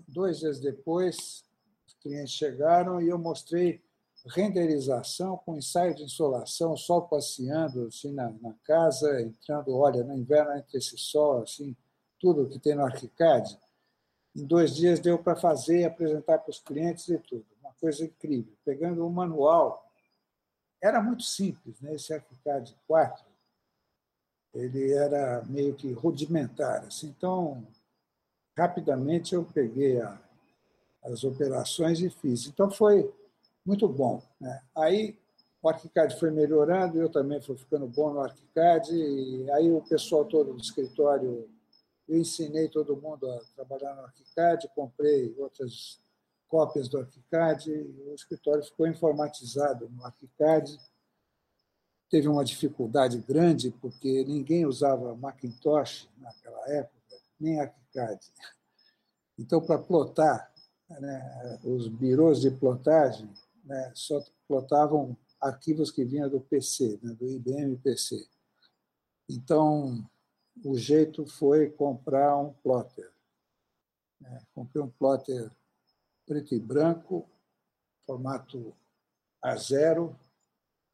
Dois dias depois, os clientes chegaram e eu mostrei renderização com ensaio de insolação, sol passeando assim na, na casa, entrando, olha, no inverno entre esse sol, assim, tudo que tem no ArchiCAD. Em dois dias deu para fazer, apresentar para os clientes e tudo. Uma coisa incrível. Pegando o manual, era muito simples, né? esse ArchiCAD 4, ele era meio que rudimentar. Assim. Então, rapidamente eu peguei a, as operações e fiz. Então, foi muito bom. Né? Aí, o ArchiCAD foi melhorando, eu também fui ficando bom no ArchiCAD, e aí o pessoal todo do escritório, eu ensinei todo mundo a trabalhar no ArchiCAD, comprei outras cópias do ArchiCAD, e o escritório ficou informatizado no ArchiCAD, teve uma dificuldade grande, porque ninguém usava Macintosh naquela época, nem ArchiCAD. Então, para plotar, né, os birôs de plotagem né, só plotavam arquivos que vinham do PC, né, do IBM PC. Então, o jeito foi comprar um plotter. Né, comprei um plotter preto e branco, formato A0,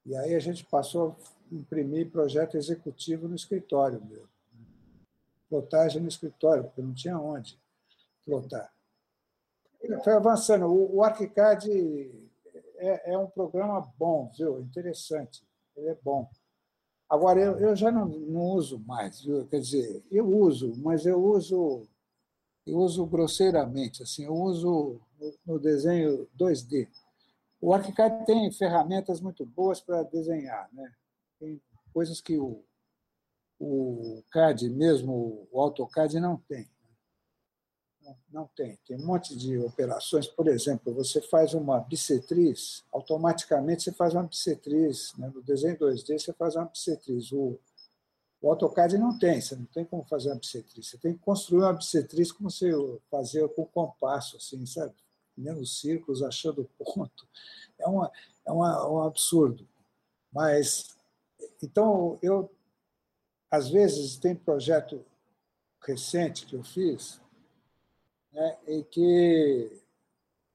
e aí a gente passou a imprimir projeto executivo no escritório mesmo. Plotagem no escritório, porque não tinha onde plotar. Foi avançando. O, ArchiCAD é, é, um programa bom, viu? Interessante. Ele é bom. Agora, eu, eu já não, não uso mais, viu? Quer dizer, eu uso, mas eu uso eu uso grosseiramente, assim, eu uso no desenho 2D. O ArchiCAD tem ferramentas muito boas para desenhar, né? Tem coisas que o, o CAD, mesmo o AutoCAD, não tem. Não, não tem. Tem um monte de operações. Por exemplo, você faz uma bissetriz, automaticamente você faz uma bissetriz. Né? No desenho 2D, você faz uma bissetriz. O, o AutoCAD não tem, você não tem como fazer uma bissetriz. Você tem que construir uma bissetriz como você fazia com compasso, assim, sabe? menos círculos, achando ponto. É, uma, é uma, um absurdo. Mas, então, eu, às vezes, tem projeto recente que eu fiz, né, em que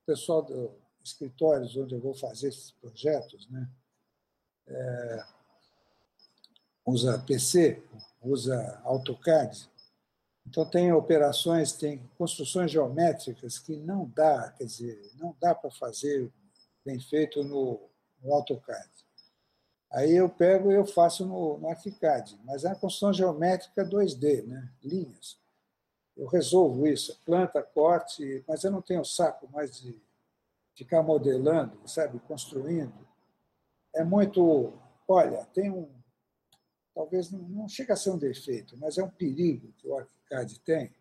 o pessoal dos escritórios onde eu vou fazer esses projetos, né, é, usa PC, usa AutoCAD, então, tem operações, tem construções geométricas que não dá, quer dizer, não dá para fazer bem feito no, no AutoCAD. Aí eu pego e eu faço no, no ArchiCAD, mas é uma construção geométrica 2D, né? linhas. Eu resolvo isso, planta, corte, mas eu não tenho saco mais de ficar modelando, sabe, construindo. É muito. Olha, tem um. Talvez não, não chega a ser um defeito, mas é um perigo que o ArchiCAD CAD tem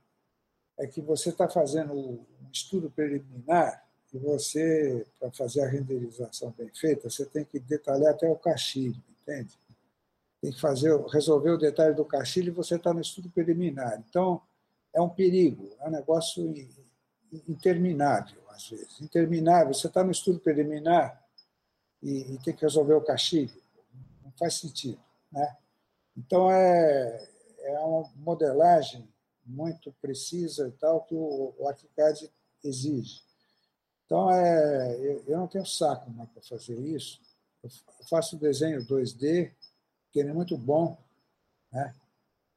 é que você está fazendo um estudo preliminar e você, para fazer a renderização bem feita, você tem que detalhar até o cachilho, entende? Tem que fazer, resolver o detalhe do cachilho e você está no estudo preliminar. Então, é um perigo, é um negócio interminável, às vezes. Interminável, você está no estudo preliminar e, e tem que resolver o cachilho. Não faz sentido, né? Então, é, é uma modelagem muito precisa e tal que o, o exige. Então, é, eu, eu não tenho saco para fazer isso. Eu faço desenho 2D, que é muito bom, né?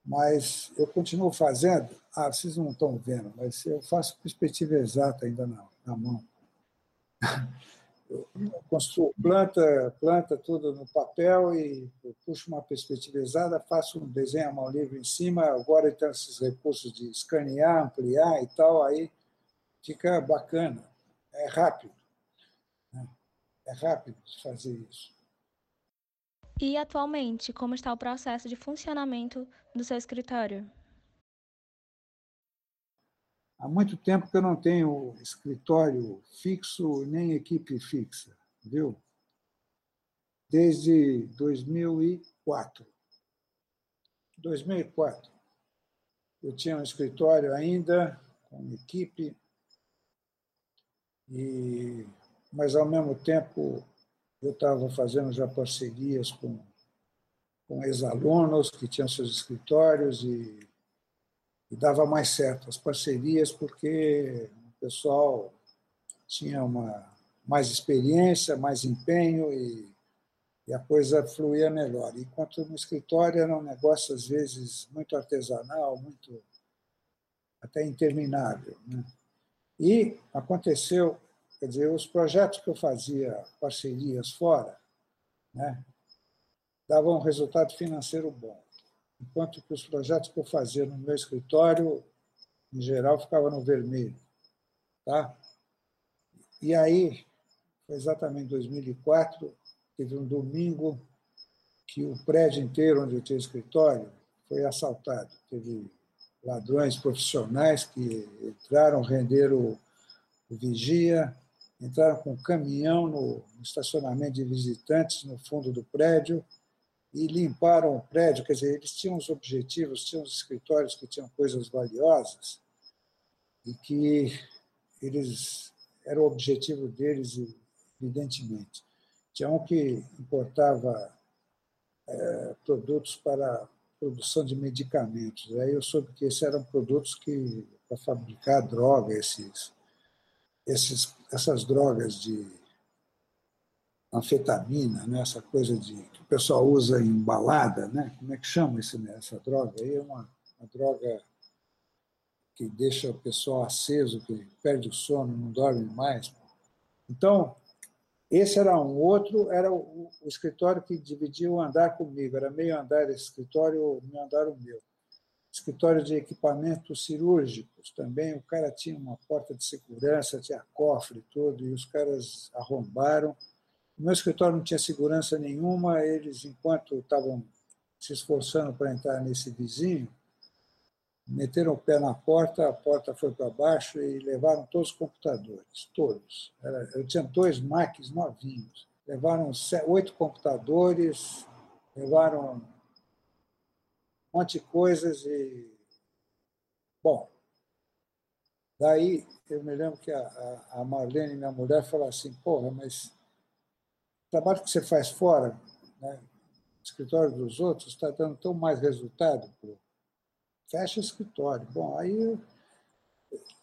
mas eu continuo fazendo. Ah, vocês não estão vendo, mas eu faço perspectiva exata ainda na, na mão. Eu construo planta, planta tudo no papel e puxo uma perspectiva exata, faço um desenho a mão livre em cima, agora tem esses recursos de escanear, ampliar e tal, aí fica bacana, é rápido. Né? é rápido de fazer isso. E atualmente, como está o processo de funcionamento do seu escritório? Há muito tempo que eu não tenho escritório fixo nem equipe fixa, viu? Desde 2004. 2004. Eu tinha um escritório ainda com equipe, e, mas ao mesmo tempo eu estava fazendo já parcerias com, com ex-alunos que tinham seus escritórios e, e dava mais certo as parcerias porque o pessoal tinha uma mais experiência, mais empenho e, e a coisa fluía melhor. Enquanto no escritório era um negócio, às vezes, muito artesanal, muito até interminável. Né? E aconteceu Quer dizer, os projetos que eu fazia, parcerias fora, né, davam um resultado financeiro bom, enquanto que os projetos que eu fazia no meu escritório, em geral, ficavam no vermelho. Tá? E aí, exatamente em 2004, teve um domingo que o prédio inteiro onde eu tinha escritório foi assaltado. Teve ladrões profissionais que entraram, renderam o vigia, entraram com um caminhão no estacionamento de visitantes no fundo do prédio e limparam o prédio. Quer dizer, eles tinham os objetivos, tinham os escritórios que tinham coisas valiosas e que eles era o objetivo deles, evidentemente. Tinha um que importava é, produtos para produção de medicamentos. Aí eu soube que esses eram produtos que para fabricar droga, esses esses, essas drogas de anfetamina, né? essa coisa de que o pessoal usa em balada, né? como é que chama esse, essa droga? Aí é uma, uma droga que deixa o pessoal aceso, que perde o sono, não dorme mais. Então, esse era um. Outro era o, o escritório que dividia o andar comigo. Era meio andar esse escritório, meio andar o meu escritório de equipamentos cirúrgicos também. O cara tinha uma porta de segurança, tinha cofre tudo, e os caras arrombaram. Meu escritório não tinha segurança nenhuma, eles, enquanto estavam se esforçando para entrar nesse vizinho, meteram o pé na porta, a porta foi para baixo e levaram todos os computadores, todos. eu tinha dois Macs novinhos. Levaram oito computadores, levaram um monte de coisas e. Bom, daí eu me lembro que a, a Marlene, minha mulher, falou assim: porra, mas trabalho que você faz fora, né, escritório dos outros, está dando tão mais resultado. Pô. Fecha escritório. Bom, aí eu,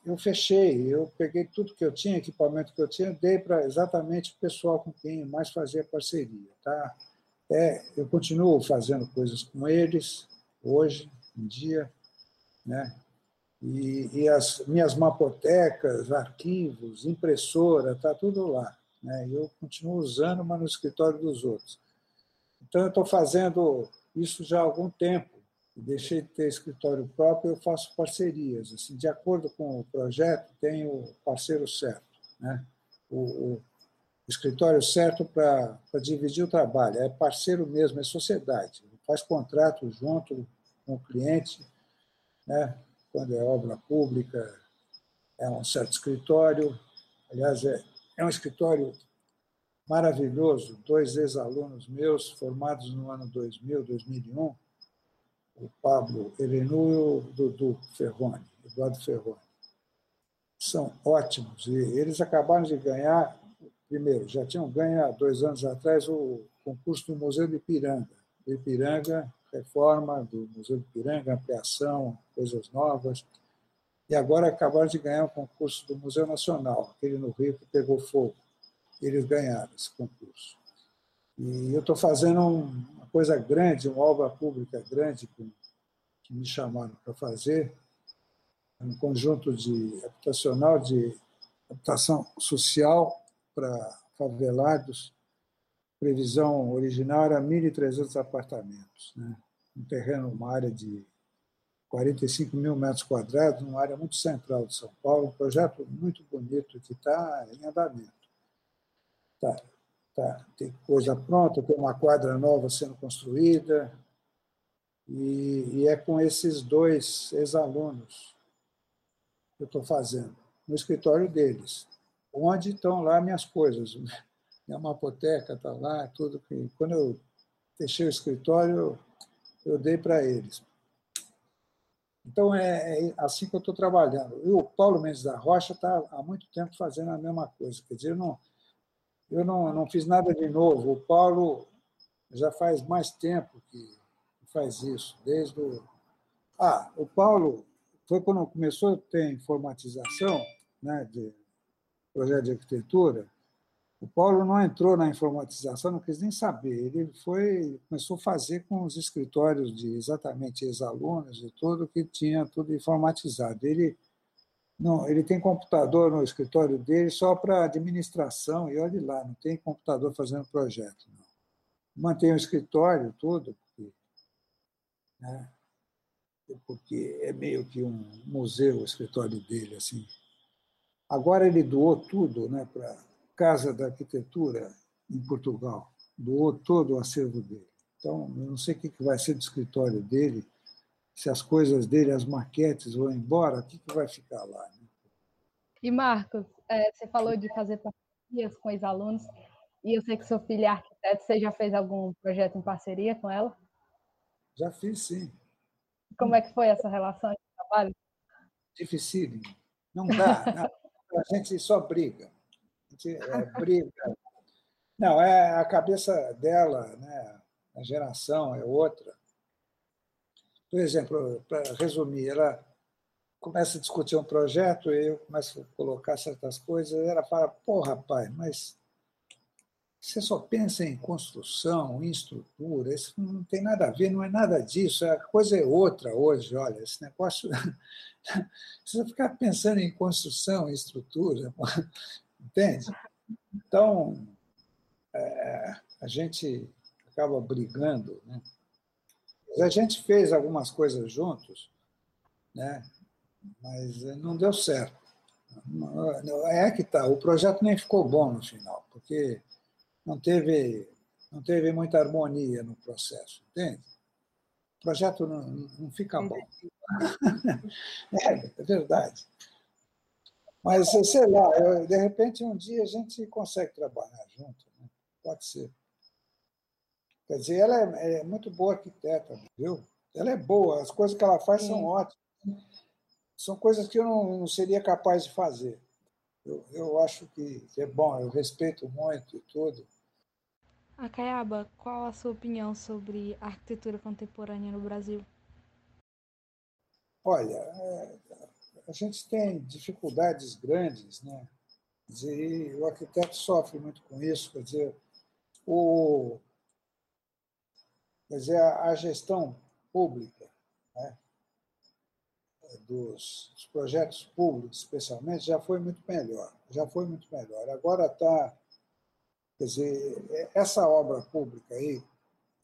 eu fechei, eu peguei tudo que eu tinha, equipamento que eu tinha, dei para exatamente o pessoal com quem mais fazia parceria. Tá? É, eu continuo fazendo coisas com eles, hoje em dia, né? E, e as minhas mapotecas, arquivos, impressora, está tudo lá. Né? Eu continuo usando, mas no escritório dos outros. Então, eu estou fazendo isso já há algum tempo. Deixei de ter escritório próprio, eu faço parcerias. Assim, de acordo com o projeto, tenho o parceiro certo. Né? O, o escritório certo para dividir o trabalho. É parceiro mesmo, é sociedade faz contrato junto com o cliente, né? quando é obra pública, é um certo escritório. Aliás, é, é um escritório maravilhoso. Dois ex-alunos meus, formados no ano 2000, 2001, o Pablo Elenu e o Dudu Ferroni, Eduardo Ferroni. São ótimos. E eles acabaram de ganhar, primeiro, já tinham ganho há dois anos atrás o concurso do Museu de Ipiranga do Ipiranga, reforma do Museu do Ipiranga, ampliação, coisas novas. E agora acabaram de ganhar um concurso do Museu Nacional, aquele no Rio que pegou fogo. Eles ganharam esse concurso. E eu estou fazendo uma coisa grande, uma obra pública grande que, me chamaram para fazer, um conjunto de habitacional de habitação social para favelados previsão original era 1.300 apartamentos, né? um terreno, uma área de 45 mil metros quadrados, numa área muito central de São Paulo, um projeto muito bonito que está em andamento. Tá. tá, tem coisa pronta, tem uma quadra nova sendo construída, e, e é com esses dois ex-alunos que eu estou fazendo, no escritório deles, onde estão lá minhas coisas. Minha mapoteca está lá, tudo que. Quando eu fechei o escritório, eu dei para eles. Então, é, é, assim que eu estou trabalhando. E o Paulo Mendes da Rocha está há muito tempo fazendo a mesma coisa. Quer dizer, eu não, eu não, não fiz nada de novo. O Paulo já faz mais tempo que faz isso, desde o. Ah, o Paulo foi quando começou a ter informatização, né, de projeto de arquitetura. O Paulo não entrou na informatização, não quis nem saber. Ele foi começou a fazer com os escritórios de exatamente ex-alunos e tudo que tinha tudo informatizado. Ele não, ele tem computador no escritório dele só para administração e olhe lá, não tem computador fazendo projeto. Não. Mantém o escritório tudo, porque, né, porque é meio que um museu o escritório dele assim. Agora ele doou tudo, né, para Casa da Arquitetura em Portugal, doou todo o acervo dele. Então, eu não sei o que vai ser do escritório dele se as coisas dele, as maquetes vão embora, o que, vai ficar lá? Né? E, Marcos, é, você falou de fazer parcerias com os alunos, e eu sei que sua filha é arquiteta, você já fez algum projeto em parceria com ela? Já fiz, sim. Como é que foi essa relação de trabalho? Dificílimo. Não dá. Não. A gente só briga. Gente é, briga. Não, é a cabeça dela, né? a geração é outra. Por exemplo, para resumir, ela começa a discutir um projeto eu começo a colocar certas coisas, ela fala, pô, rapaz, mas você só pensa em construção, em estrutura, isso não tem nada a ver, não é nada disso, a coisa é outra hoje, olha, esse negócio. Você ficar pensando em construção, em estrutura, entende? Então, é, a gente acaba brigando, né? A gente fez algumas coisas juntos, né? mas não deu certo. É que tá, o projeto nem ficou bom no final, porque não teve, não teve muita harmonia no processo, entende? O projeto não, não fica bom. É, é verdade. Mas, sei lá, de repente, um dia a gente consegue trabalhar junto. Né? Pode ser. Quer dizer, ela é, é, muito boa arquiteta, viu? Ela é boa, as coisas que ela faz são ótimas. São coisas que eu não, não seria capaz de fazer. Eu, eu acho que, que é bom, eu respeito muito e tudo. Acaiaba, qual a sua opinião sobre a arquitetura contemporânea no Brasil? Olha, é, a gente tem dificuldades grandes, né? E o arquiteto sofre muito com isso, quer dizer, o, quer dizer, a, gestão pública, né, dos, dos, projetos públicos, especialmente, já foi muito melhor, já foi muito melhor. Agora está, quer dizer, essa obra pública aí,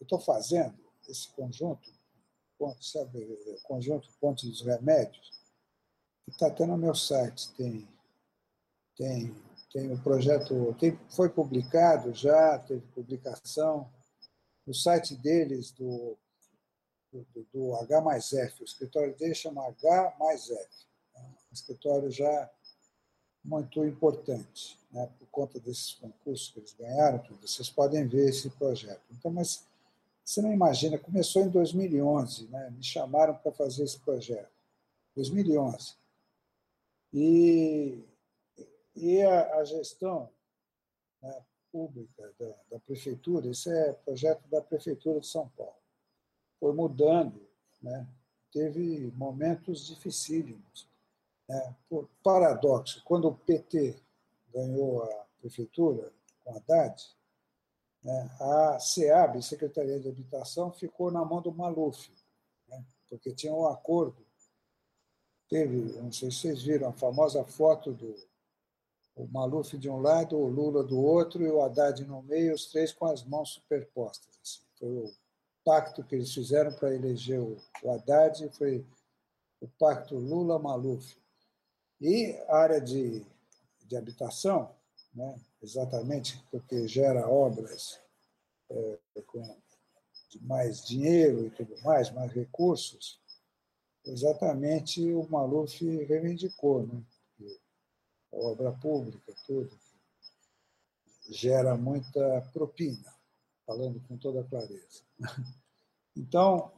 eu estou fazendo esse conjunto, sabe, conjunto Ponte dos Remédios, está até no meu site, tem, tem, tem o projeto, tem, foi publicado já, teve publicação, no site deles, do, do, do H mais F, o escritório deles chama H mais F, é um escritório já muito importante, né, por conta desses concursos que eles ganharam, tudo. vocês podem ver esse projeto. Então, mas você não imagina, começou em 2011, né, me chamaram para fazer esse projeto, 2011. E, e a, a gestão né, pública da, da, prefeitura, isso é projeto da prefeitura de São Paulo, foi mudando, né? teve momentos dificílimos. Né? Por paradoxo, quando o PT ganhou a prefeitura com Haddad, né? a SEAB, Secretaria de Habitação, ficou na mão do Maluf, né? porque tinha um acordo. Teve, não sei se vocês viram, a famosa foto do o Maluf de um lado, o Lula do outro e o Haddad no meio, os três com as mãos superpostas. Assim. Foi o pacto que eles fizeram para eleger o, Haddad, foi o pacto Lula-Maluf. E a área de, de habitação, né, exatamente porque gera obras é, com mais dinheiro e tudo mais, mais recursos, exatamente o Maluf reivindicou, né? a obra pública, tudo, gera muita propina, falando com toda clareza. Então,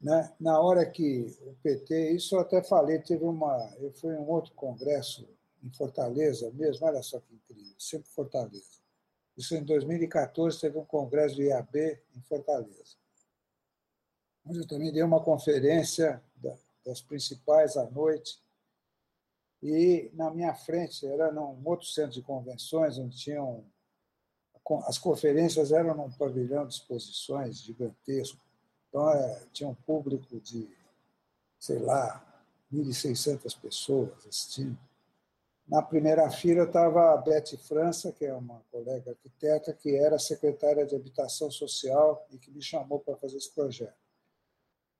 né, na hora que o PT, isso eu até falei, teve uma, eu fui em um outro congresso em Fortaleza mesmo, olha só que incrível, sempre Fortaleza. Isso em 2014 teve um congresso do IAB em Fortaleza. Onde eu também dei uma conferência das principais à noite, e na minha frente era num outro centro de convenções, onde tinham. As conferências eram num pavilhão de exposições gigantesco. Então, é, tinha um público de, sei lá, 1.600 pessoas assistindo. Na primeira fila estava a Beth França, que é uma colega arquiteta, que era secretária de Habitação Social e que me chamou para fazer esse projeto.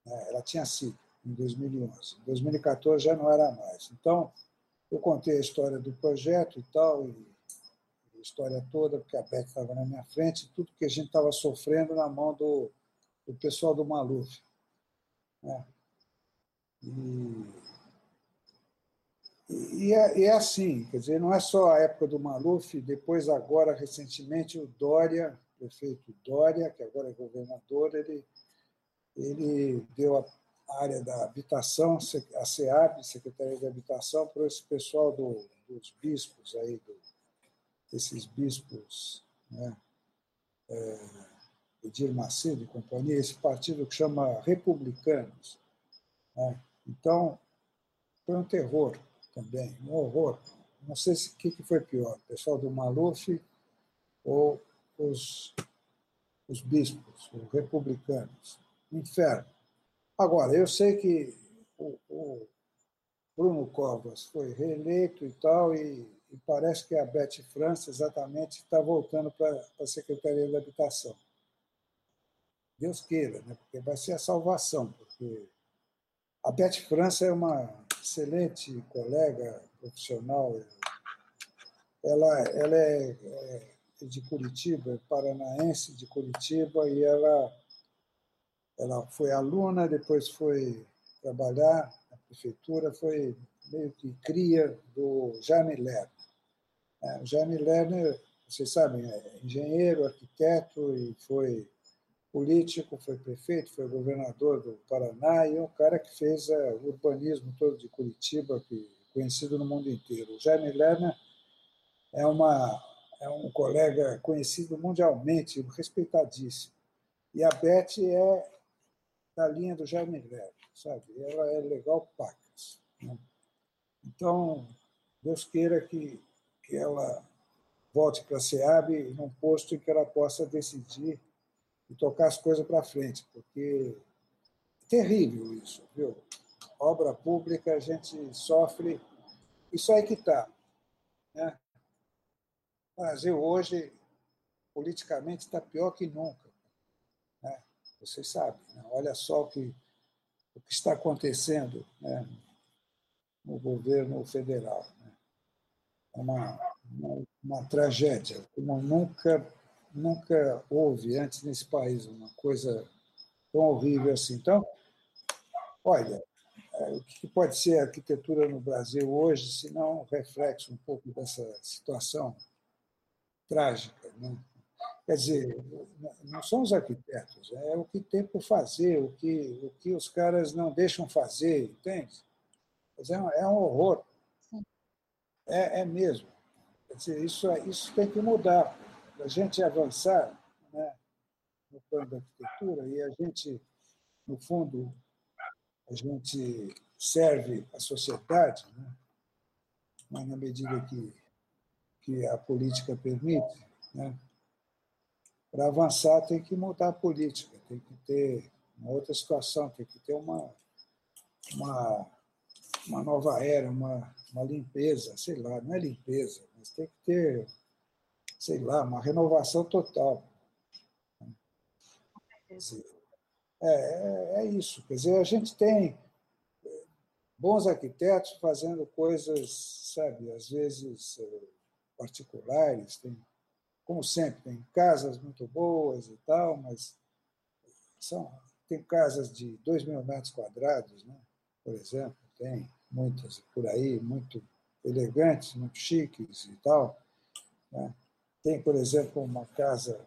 É, ela tinha sido em 2011. Em 2014 já não era mais. Então, eu contei a história do projeto e tal, e a história toda, porque a Beth estava na minha frente, tudo que a gente estava sofrendo na mão do, do pessoal do Maluf. Né? E, e, é, é, assim, quer dizer, não é só a época do Maluf, depois, agora, recentemente, o Dória, o prefeito Dória, que agora é governador, ele, ele deu a área da habitação, a SEAB, Secretaria de Habitação, para esse pessoal do, dos bispos aí, do, esses bispos, né, é, Edir Macedo e companhia, esse partido que chama Republicanos. Né? Então, foi um terror também, um horror. Não sei o que, que foi pior, o pessoal do Maluf ou os, os bispos, os republicanos. Inferno. Agora, eu sei que o, o Bruno Covas foi reeleito e tal, e, e, parece que a Beth França exatamente está voltando para a Secretaria da Habitação. Deus queira, né? porque vai ser a salvação, porque a Beth França é uma excelente colega profissional, ela, ela é, é de Curitiba, é paranaense de Curitiba, e ela ela foi aluna, depois foi trabalhar na prefeitura, foi meio que cria do Jaime Lerner. É, o Jaime Lerner, vocês sabem, é engenheiro, arquiteto e foi político, foi prefeito, foi governador do Paraná e é um cara que fez é, o urbanismo todo de Curitiba, que conhecido no mundo inteiro. O Jaime Lerner é, uma, é um colega conhecido mundialmente, respeitadíssimo. E a Beth é da linha do Jaime Lerner, sabe? Ela é legal pacas. Né? Então, Deus queira que, que ela volte para a SEAB num posto em que ela possa decidir e tocar as coisas para frente, porque é terrível isso, viu? Obra pública, a gente sofre. Isso aí que está. Né? O Brasil hoje, politicamente, está pior que nunca. Vocês sabem, né? olha só o que, o que está acontecendo né? no governo federal. Né? É uma, uma, uma tragédia, como nunca, nunca houve antes nesse país, uma coisa tão horrível assim. Então, olha, é, o que pode ser a arquitetura no Brasil hoje, se não um reflexo um pouco dessa situação trágica, né? Quer dizer, não são os arquitetos, é o que tem por fazer, o que, o que os caras não deixam fazer, entende? Dizer, é um horror. É, é mesmo. Quer dizer, isso, isso tem que mudar. A gente avançar né, no plano da arquitetura e a gente, no fundo, a gente serve a sociedade, né, mas na medida que, que a política permite, né, para avançar, tem que mudar a política, tem que ter uma outra situação, tem que ter uma, uma, uma nova era, uma, uma limpeza, sei lá, não é limpeza, mas tem que ter, sei lá, uma renovação total. É, é, é isso. Quer dizer, a gente tem bons arquitetos fazendo coisas, sabe, às vezes particulares, tem, como sempre, tem casas muito boas e tal, mas são, tem casas de 2 mil metros quadrados, né? por exemplo, tem muitas por aí, muito elegantes, muito chiques e tal. Né? Tem, por exemplo, uma casa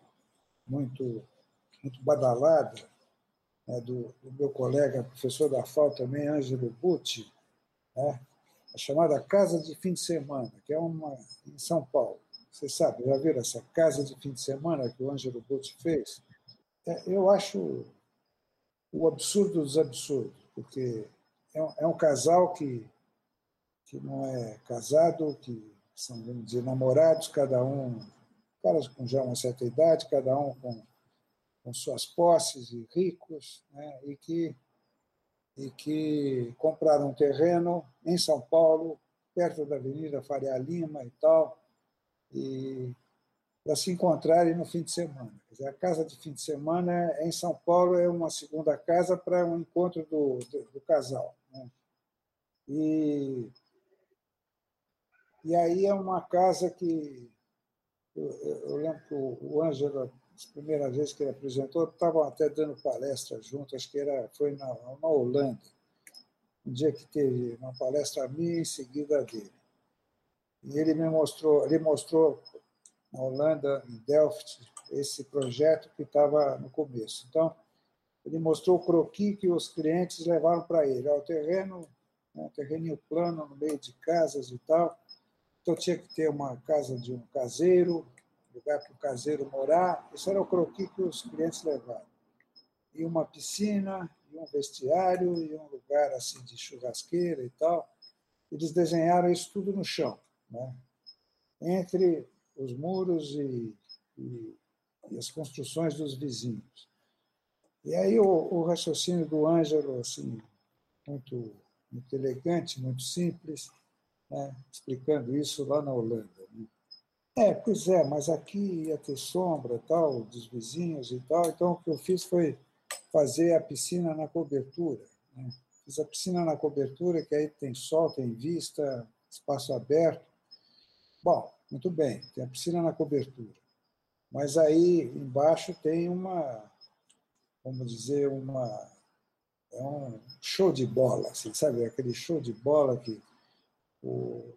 muito, muito badalada, né, do, do, meu colega, professor da FAO também, Ângelo Butti, né, a chamada Casa de Fim de Semana, que é uma em São Paulo. Você sabe, já viram essa casa de fim de semana que o Ângelo Butti fez? É, eu acho o absurdo dos absurdos, porque é um, é um casal que, que não é casado, que são, vamos dizer, namorados, cada um, caras com já uma certa idade, cada um com, com suas posses e ricos, né, e, que, e que compraram um terreno em São Paulo, perto da Avenida Faria Lima e tal, e para se encontrarem no fim de semana. Dizer, a casa de fim de semana em São Paulo é uma segunda casa para um encontro do, do, casal. Né? E, e aí é uma casa que eu, eu lembro que o, o Ângelo, a primeira vez que ele apresentou, estavam até dando palestra junto, acho que era, foi na, na Holanda, um dia que teve uma palestra minha em seguida dele. E ele me mostrou, ele mostrou na Holanda, em Delft, esse projeto que estava no começo. Então, ele mostrou o croqui que os clientes levaram para ele. O terreno, né, um terreninho plano no meio de casas e tal. Então, tinha que ter uma casa de um caseiro, lugar para o caseiro morar. Isso era o croqui que os clientes levaram. E uma piscina, e um vestiário, e um lugar assim de churrasqueira e tal. Eles desenharam isso tudo no chão. Né? Entre os muros e, e, e as construções dos vizinhos. E aí o, o raciocínio do Ângelo, assim, muito, muito elegante, muito simples, né? explicando isso lá na Holanda. Né? É, pois é, mas aqui ia ter sombra tal, dos vizinhos e tal, então o que eu fiz foi fazer a piscina na cobertura. Né? Fiz a piscina na cobertura, que aí tem sol, tem vista, espaço aberto. Bom, muito bem, tem a piscina na cobertura. Mas aí embaixo tem uma, vamos dizer, uma. É um show de bola, assim, sabe? Aquele show de bola que o,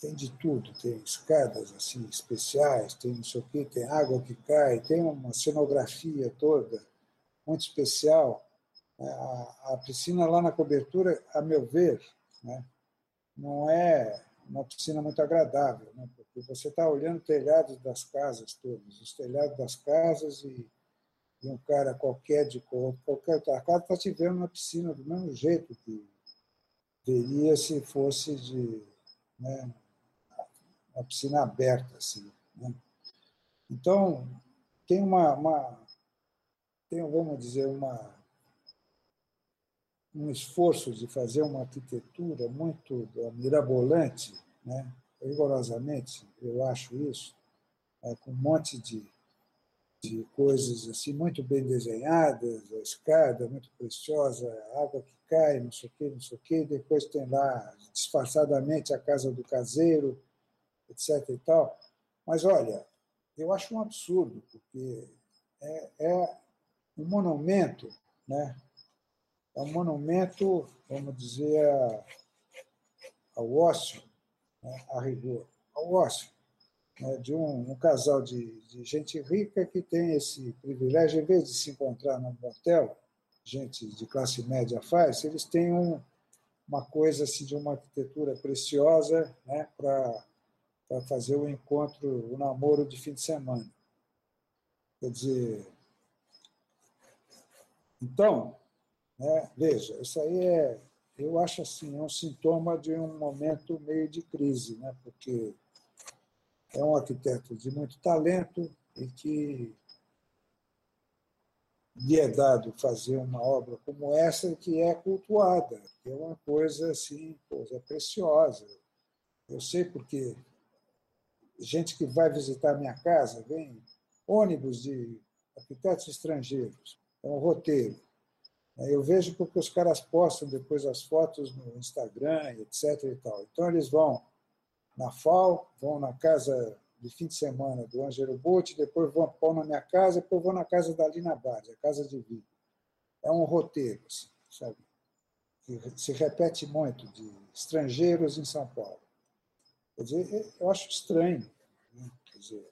tem de tudo, tem escadas assim especiais, tem não sei o quê, tem água que cai, tem uma cenografia toda muito especial. A, a piscina lá na cobertura, a meu ver, né, não é uma piscina muito agradável, né? porque você está olhando o telhado das casas todas, os telhados das casas e, e um cara qualquer de qualquer outra casa está te vendo na piscina do mesmo jeito que veria se fosse de né, uma piscina aberta assim. Né? Então tem uma, uma tem vamos dizer uma um esforço de fazer uma arquitetura muito mirabolante, né? rigorosamente, eu acho isso, é, com um monte de, de coisas assim muito bem desenhadas, a escada muito preciosa, a água que cai, não sei o quê, não sei o quê, depois tem lá disfarçadamente a casa do caseiro, etc. e tal. Mas olha, eu acho um absurdo, porque é, é um monumento, né? É um monumento, vamos dizer, ao ócio, né, a rigor, ao ócio, né, de um, um casal de, de, gente rica que tem esse privilégio, em vez de se encontrar num motel, gente de classe média faz, eles têm um, uma coisa assim, de uma arquitetura preciosa né, para fazer o encontro, o namoro de fim de semana. Quer dizer, então, né? Veja, isso aí é, eu acho assim, é um sintoma de um momento meio de crise, né? porque é um arquiteto de muito talento e que lhe é dado fazer uma obra como essa que é cultuada, que é uma coisa assim, coisa preciosa. Eu sei porque gente que vai visitar minha casa vem ônibus de arquitetos estrangeiros, é um roteiro. Eu vejo porque os caras postam depois as fotos no Instagram, etc. E tal. Então eles vão na FAO, vão na casa de fim de semana do Ângelo Botti, depois vão pôr na minha casa, depois vão na casa da Lina Bade, a casa de vinho. É um roteiro, assim, sabe? Que se repete muito, de estrangeiros em São Paulo. Quer dizer, eu acho estranho, né? quer dizer,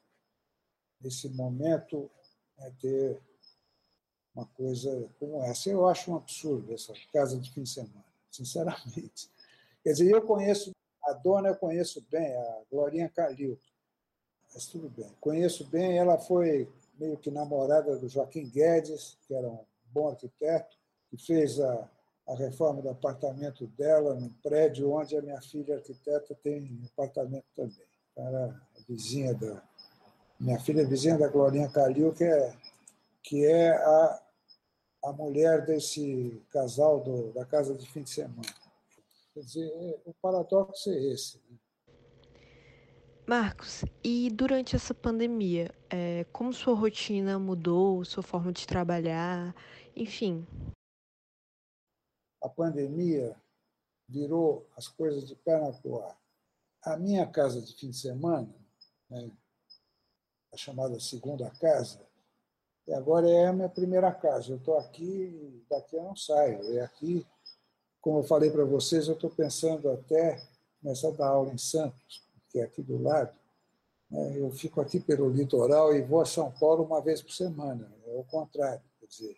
nesse momento, é ter uma coisa como essa. Eu acho um absurdo essa casa de fim de semana, sinceramente. Quer dizer, eu conheço a dona, eu conheço bem, a Glorinha Calil, mas tudo bem. Conheço bem, ela foi meio que namorada do Joaquim Guedes, que era um bom arquiteto, que fez a, a reforma do apartamento dela num prédio onde a minha filha arquiteta tem apartamento também. Era vizinha da. Minha filha é vizinha da Glorinha Calil, que é, que é a, a mulher desse casal do, da casa de fim de semana. Quer dizer, é, o paradoxo é esse. Né? Marcos, e durante essa pandemia, é, como sua rotina mudou, sua forma de trabalhar, enfim? A pandemia virou as coisas de perna pro ar. A minha casa de fim de semana, né, a chamada segunda casa, e agora é a minha primeira casa. Eu estou aqui, daqui eu não saio. É aqui, como eu falei para vocês, eu estou pensando até começar a dar aula em Santos, que é aqui do lado, né, eu fico aqui pelo litoral e vou a São Paulo uma vez por semana. É o contrário, quer dizer,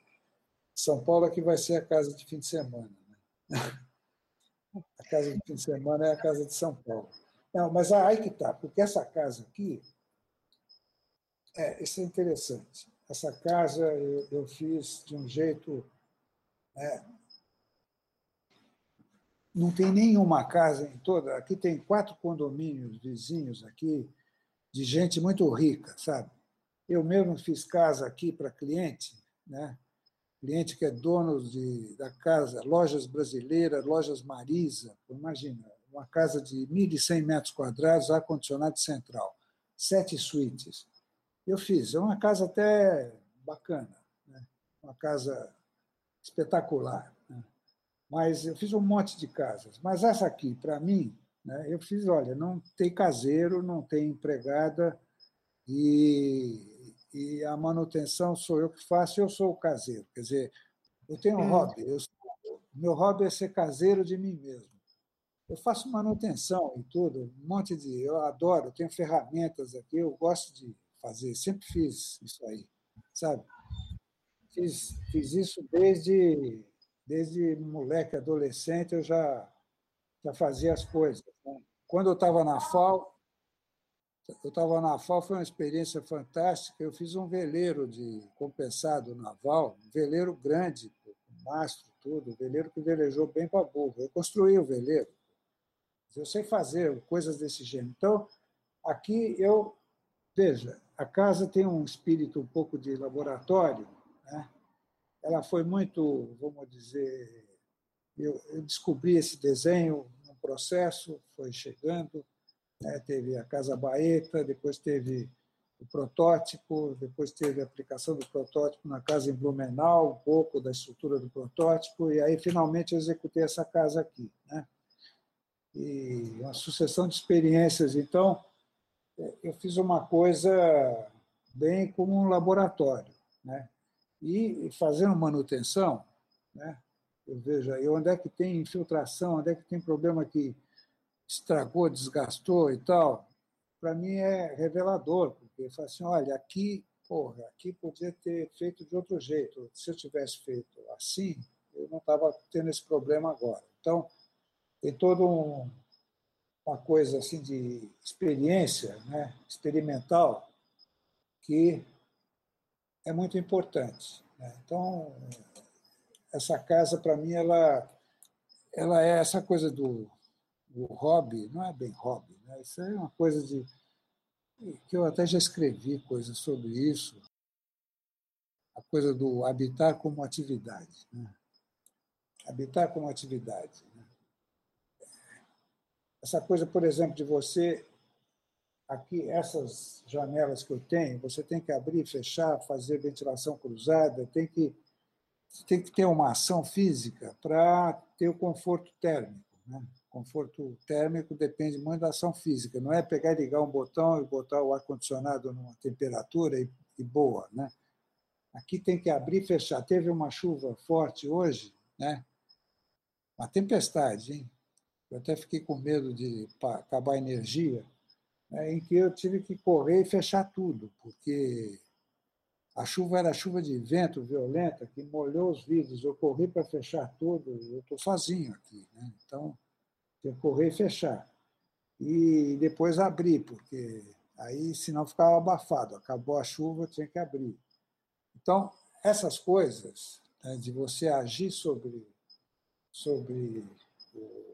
São Paulo é que vai ser a casa de fim de semana. Né? A casa de fim de semana é a casa de São Paulo. Não, mas aí que está, porque essa casa aqui, é, isso é interessante. Essa casa eu, eu fiz de um jeito né, não tem nenhuma casa em toda. Aqui tem quatro condomínios vizinhos aqui de gente muito rica, sabe? Eu mesmo fiz casa aqui para cliente, né? Cliente que é dono de, da casa, lojas brasileiras, lojas Marisa, imagina, uma casa de 1.100 metros quadrados, ar-condicionado central, sete suítes. Eu fiz, é uma casa até bacana, né? uma casa espetacular. Né? Mas eu fiz um monte de casas. Mas essa aqui, para mim, né, eu fiz, olha, não tem caseiro, não tem empregada e, e a manutenção sou eu que faço, eu sou o caseiro. Quer dizer, eu tenho um hobby, eu sou, meu hobby é ser caseiro de mim mesmo. Eu faço manutenção e tudo, um monte de. Eu adoro, eu tenho ferramentas aqui, eu gosto de fazer, sempre fiz isso aí, sabe? Fiz, fiz isso desde desde moleque, adolescente, eu já, já fazia as coisas. Né? Quando eu estava na FAO, eu estava na FAO, foi uma experiência fantástica. Eu fiz um veleiro de compensado naval, um veleiro grande, com mastro, tudo, um veleiro que velejou bem para burro. Eu construí o veleiro. Eu sei fazer coisas desse gênero. Então, aqui eu. Veja, a casa tem um espírito um pouco de laboratório, né? ela foi muito, vamos dizer, eu, eu descobri esse desenho no processo, foi chegando, né, teve a Casa Baeta, depois teve o protótipo, depois teve a aplicação do protótipo na casa em Blumenau, um pouco da estrutura do protótipo, e aí finalmente eu executei essa casa aqui. Né? E uma sucessão de experiências. Então, eu fiz uma coisa bem como um laboratório. Né? e fazendo manutenção, né? eu vejo aí onde é que tem infiltração, onde é que tem problema que estragou, desgastou e tal, para mim é revelador, porque fala assim, olha, aqui, porra, aqui podia ter feito de outro jeito. Se eu tivesse feito assim, eu não estava tendo esse problema agora. Então, tem toda um, uma coisa assim de experiência, né, experimental, que é muito importante. Né? Então, essa casa, para mim, ela, ela é essa coisa do, do hobby, não é bem hobby, né? isso é uma coisa de. que eu até já escrevi coisas sobre isso, a coisa do habitar como atividade. Né? Habitar como atividade. Essa coisa, por exemplo, de você aqui essas janelas que eu tenho, você tem que abrir, fechar, fazer ventilação cruzada, tem que tem que ter uma ação física para ter o conforto térmico, né? Conforto térmico depende muito da ação física, não é pegar e ligar um botão e botar o ar-condicionado numa temperatura e, e boa. Né? Aqui tem que abrir e fechar. Teve uma chuva forte hoje, né? uma tempestade, hein? Eu até fiquei com medo de acabar a energia, né? em que eu tive que correr e fechar tudo, porque a chuva era chuva de vento violenta que molhou os vidros. Eu corri para fechar tudo. Eu estou sozinho aqui, né? então que correr e fechar. E depois abrir, porque aí senão ficava abafado. Acabou a chuva, tinha que abrir. Então, essas coisas né, de você agir sobre, sobre o,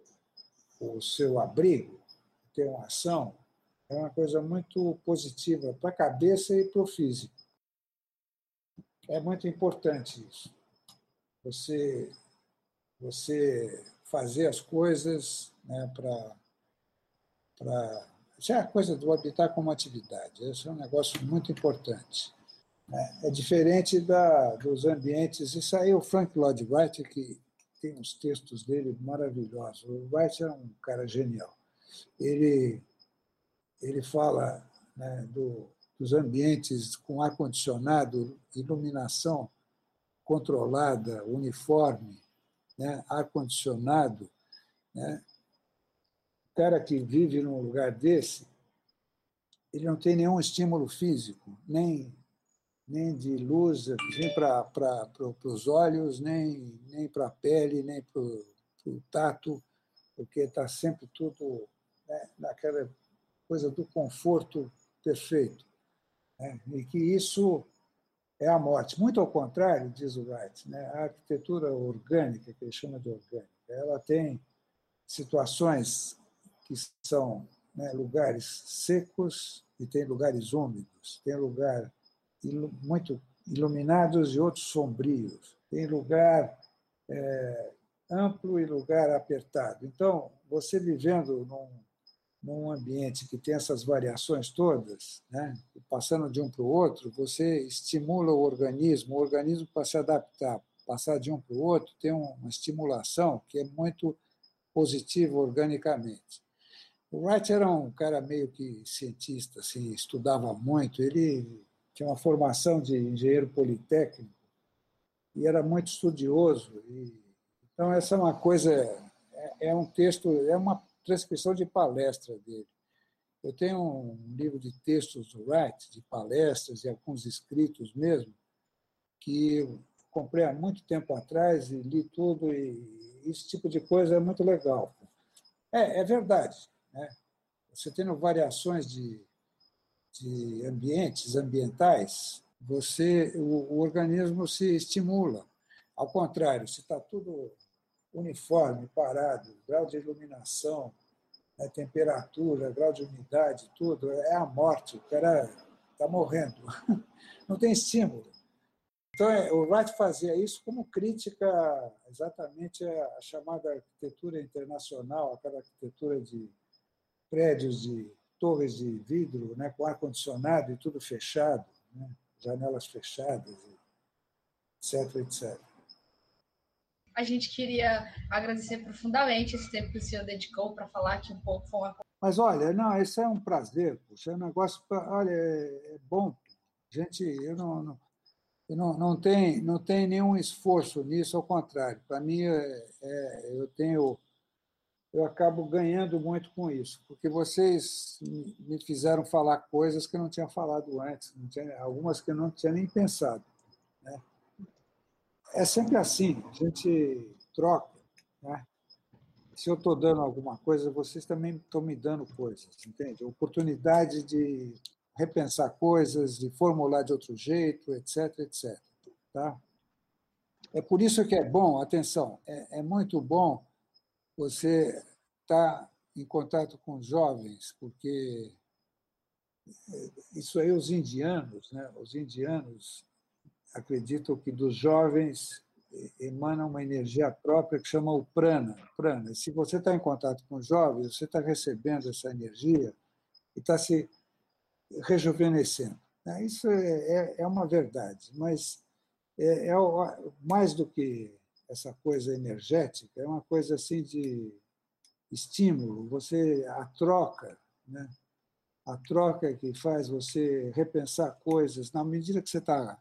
o seu abrigo, ter uma ação, é uma coisa muito positiva para a cabeça e para o físico. É muito importante isso. Você, você fazer as coisas né, para. Isso é a coisa do habitar como atividade. Isso é um negócio muito importante. Né. É diferente da, dos ambientes. Isso aí o Frank Lloyd Wright, que tem uns textos dele maravilhosos. O Wright é um cara genial. Ele, ele fala né, do, dos ambientes com ar-condicionado, iluminação controlada, uniforme, né, ar-condicionado. Né? O cara que vive num lugar desse, ele não tem nenhum estímulo físico, nem, nem de luz, nem para os olhos, nem, nem para a pele, nem para o tato, porque está sempre tudo né, naquela coisa do conforto perfeito. Né? E que isso é a morte. Muito ao contrário, diz o Wright, né? a arquitetura orgânica, que ele chama de orgânica, ela tem situações que são né, lugares secos e tem lugares úmidos, tem lugar muito iluminados e outros sombrios, tem lugar é, amplo e lugar apertado. Então, você vivendo num num ambiente que tem essas variações todas, né, passando de um para o outro, você estimula o organismo, o organismo para se adaptar, passar de um para o outro, tem uma estimulação que é muito positiva organicamente. O Wright era um cara meio que cientista, assim, estudava muito, ele tinha uma formação de engenheiro politécnico e era muito estudioso. E, então, essa é uma coisa, é, é um texto, é uma transcrição de palestra dele. Eu tenho um livro de textos do Wright, de palestras e alguns escritos mesmo, que eu comprei há muito tempo atrás e li tudo, e esse tipo de coisa é muito legal. É, é verdade. Né? Você tendo variações de, de ambientes, ambientais, você o, o organismo se estimula. Ao contrário, se está tudo uniforme, parado, grau de iluminação, né, temperatura, grau de umidade, tudo, é a morte, o cara está morrendo. Não tem estímulo. Então, é, o Wright fazia isso como crítica exatamente à chamada arquitetura internacional, aquela arquitetura de prédios de torres de vidro, né, com ar-condicionado e tudo fechado, né, janelas fechadas, etc, etc a gente queria agradecer profundamente esse tempo que o senhor dedicou para falar aqui um pouco. Foi uma... Mas olha, não, isso é um prazer, puxa, é um negócio, pra, olha, é, é bom. Gente, eu não, não, eu não, não, tem, não tem nenhum esforço nisso, ao contrário. Para mim, é, é, eu tenho, eu acabo ganhando muito com isso, porque vocês me fizeram falar coisas que eu não tinha falado antes, tinha, algumas que eu não tinha nem pensado. Né? é sempre assim, a gente troca. Né? Se eu estou dando alguma coisa, vocês também estão me dando coisas, entende? Oportunidade de repensar coisas, de formular de outro jeito, etc, etc. Tá? É por isso que é bom, atenção, é, é muito bom você estar tá em contato com jovens, porque isso aí os indianos, né? Os indianos acredito que dos jovens emana uma energia própria que chama o prana. prana. se você está em contato com jovens, você está recebendo essa energia e está se rejuvenescendo. Né? Isso é, é, é uma verdade, mas é, é, mais do que essa coisa energética, é uma coisa assim de estímulo, você a troca, né? a troca que faz você repensar coisas, na medida que você está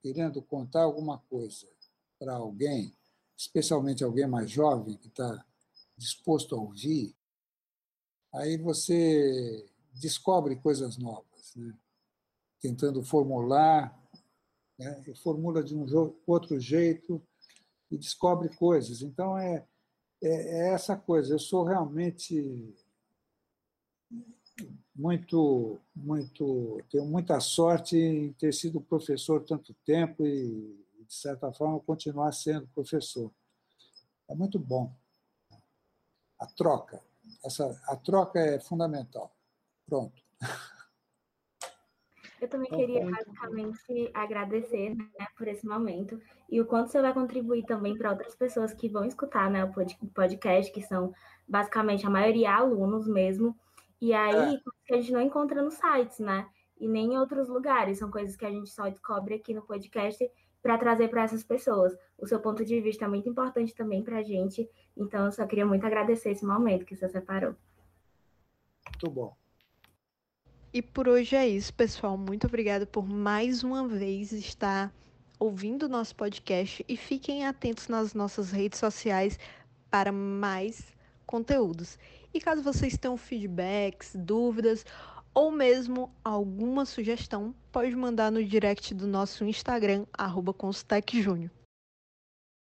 querendo contar alguma coisa para alguém, especialmente alguém mais jovem que está disposto a ouvir, aí você descobre coisas novas, né? tentando formular, né? formula de um outro jeito e descobre coisas. Então é, é, é essa coisa. Eu sou realmente muito, muito, tenho muita sorte em ter sido professor tanto tempo e, de certa forma, continuar sendo professor. É muito bom. A troca, essa, a troca é fundamental. Pronto. Eu também queria basicamente agradecer né, por esse momento e o quanto você vai contribuir também para outras pessoas que vão escutar né, o podcast, que são basicamente a maioria alunos mesmo, e aí, é. que a gente não encontra nos sites, né? E nem em outros lugares. São coisas que a gente só descobre aqui no podcast para trazer para essas pessoas. O seu ponto de vista é muito importante também para a gente. Então, eu só queria muito agradecer esse momento que você separou. Muito bom. E por hoje é isso, pessoal. Muito obrigada por mais uma vez estar ouvindo o nosso podcast e fiquem atentos nas nossas redes sociais para mais conteúdos. E caso vocês tenham feedbacks, dúvidas ou mesmo alguma sugestão, pode mandar no direct do nosso Instagram, arroba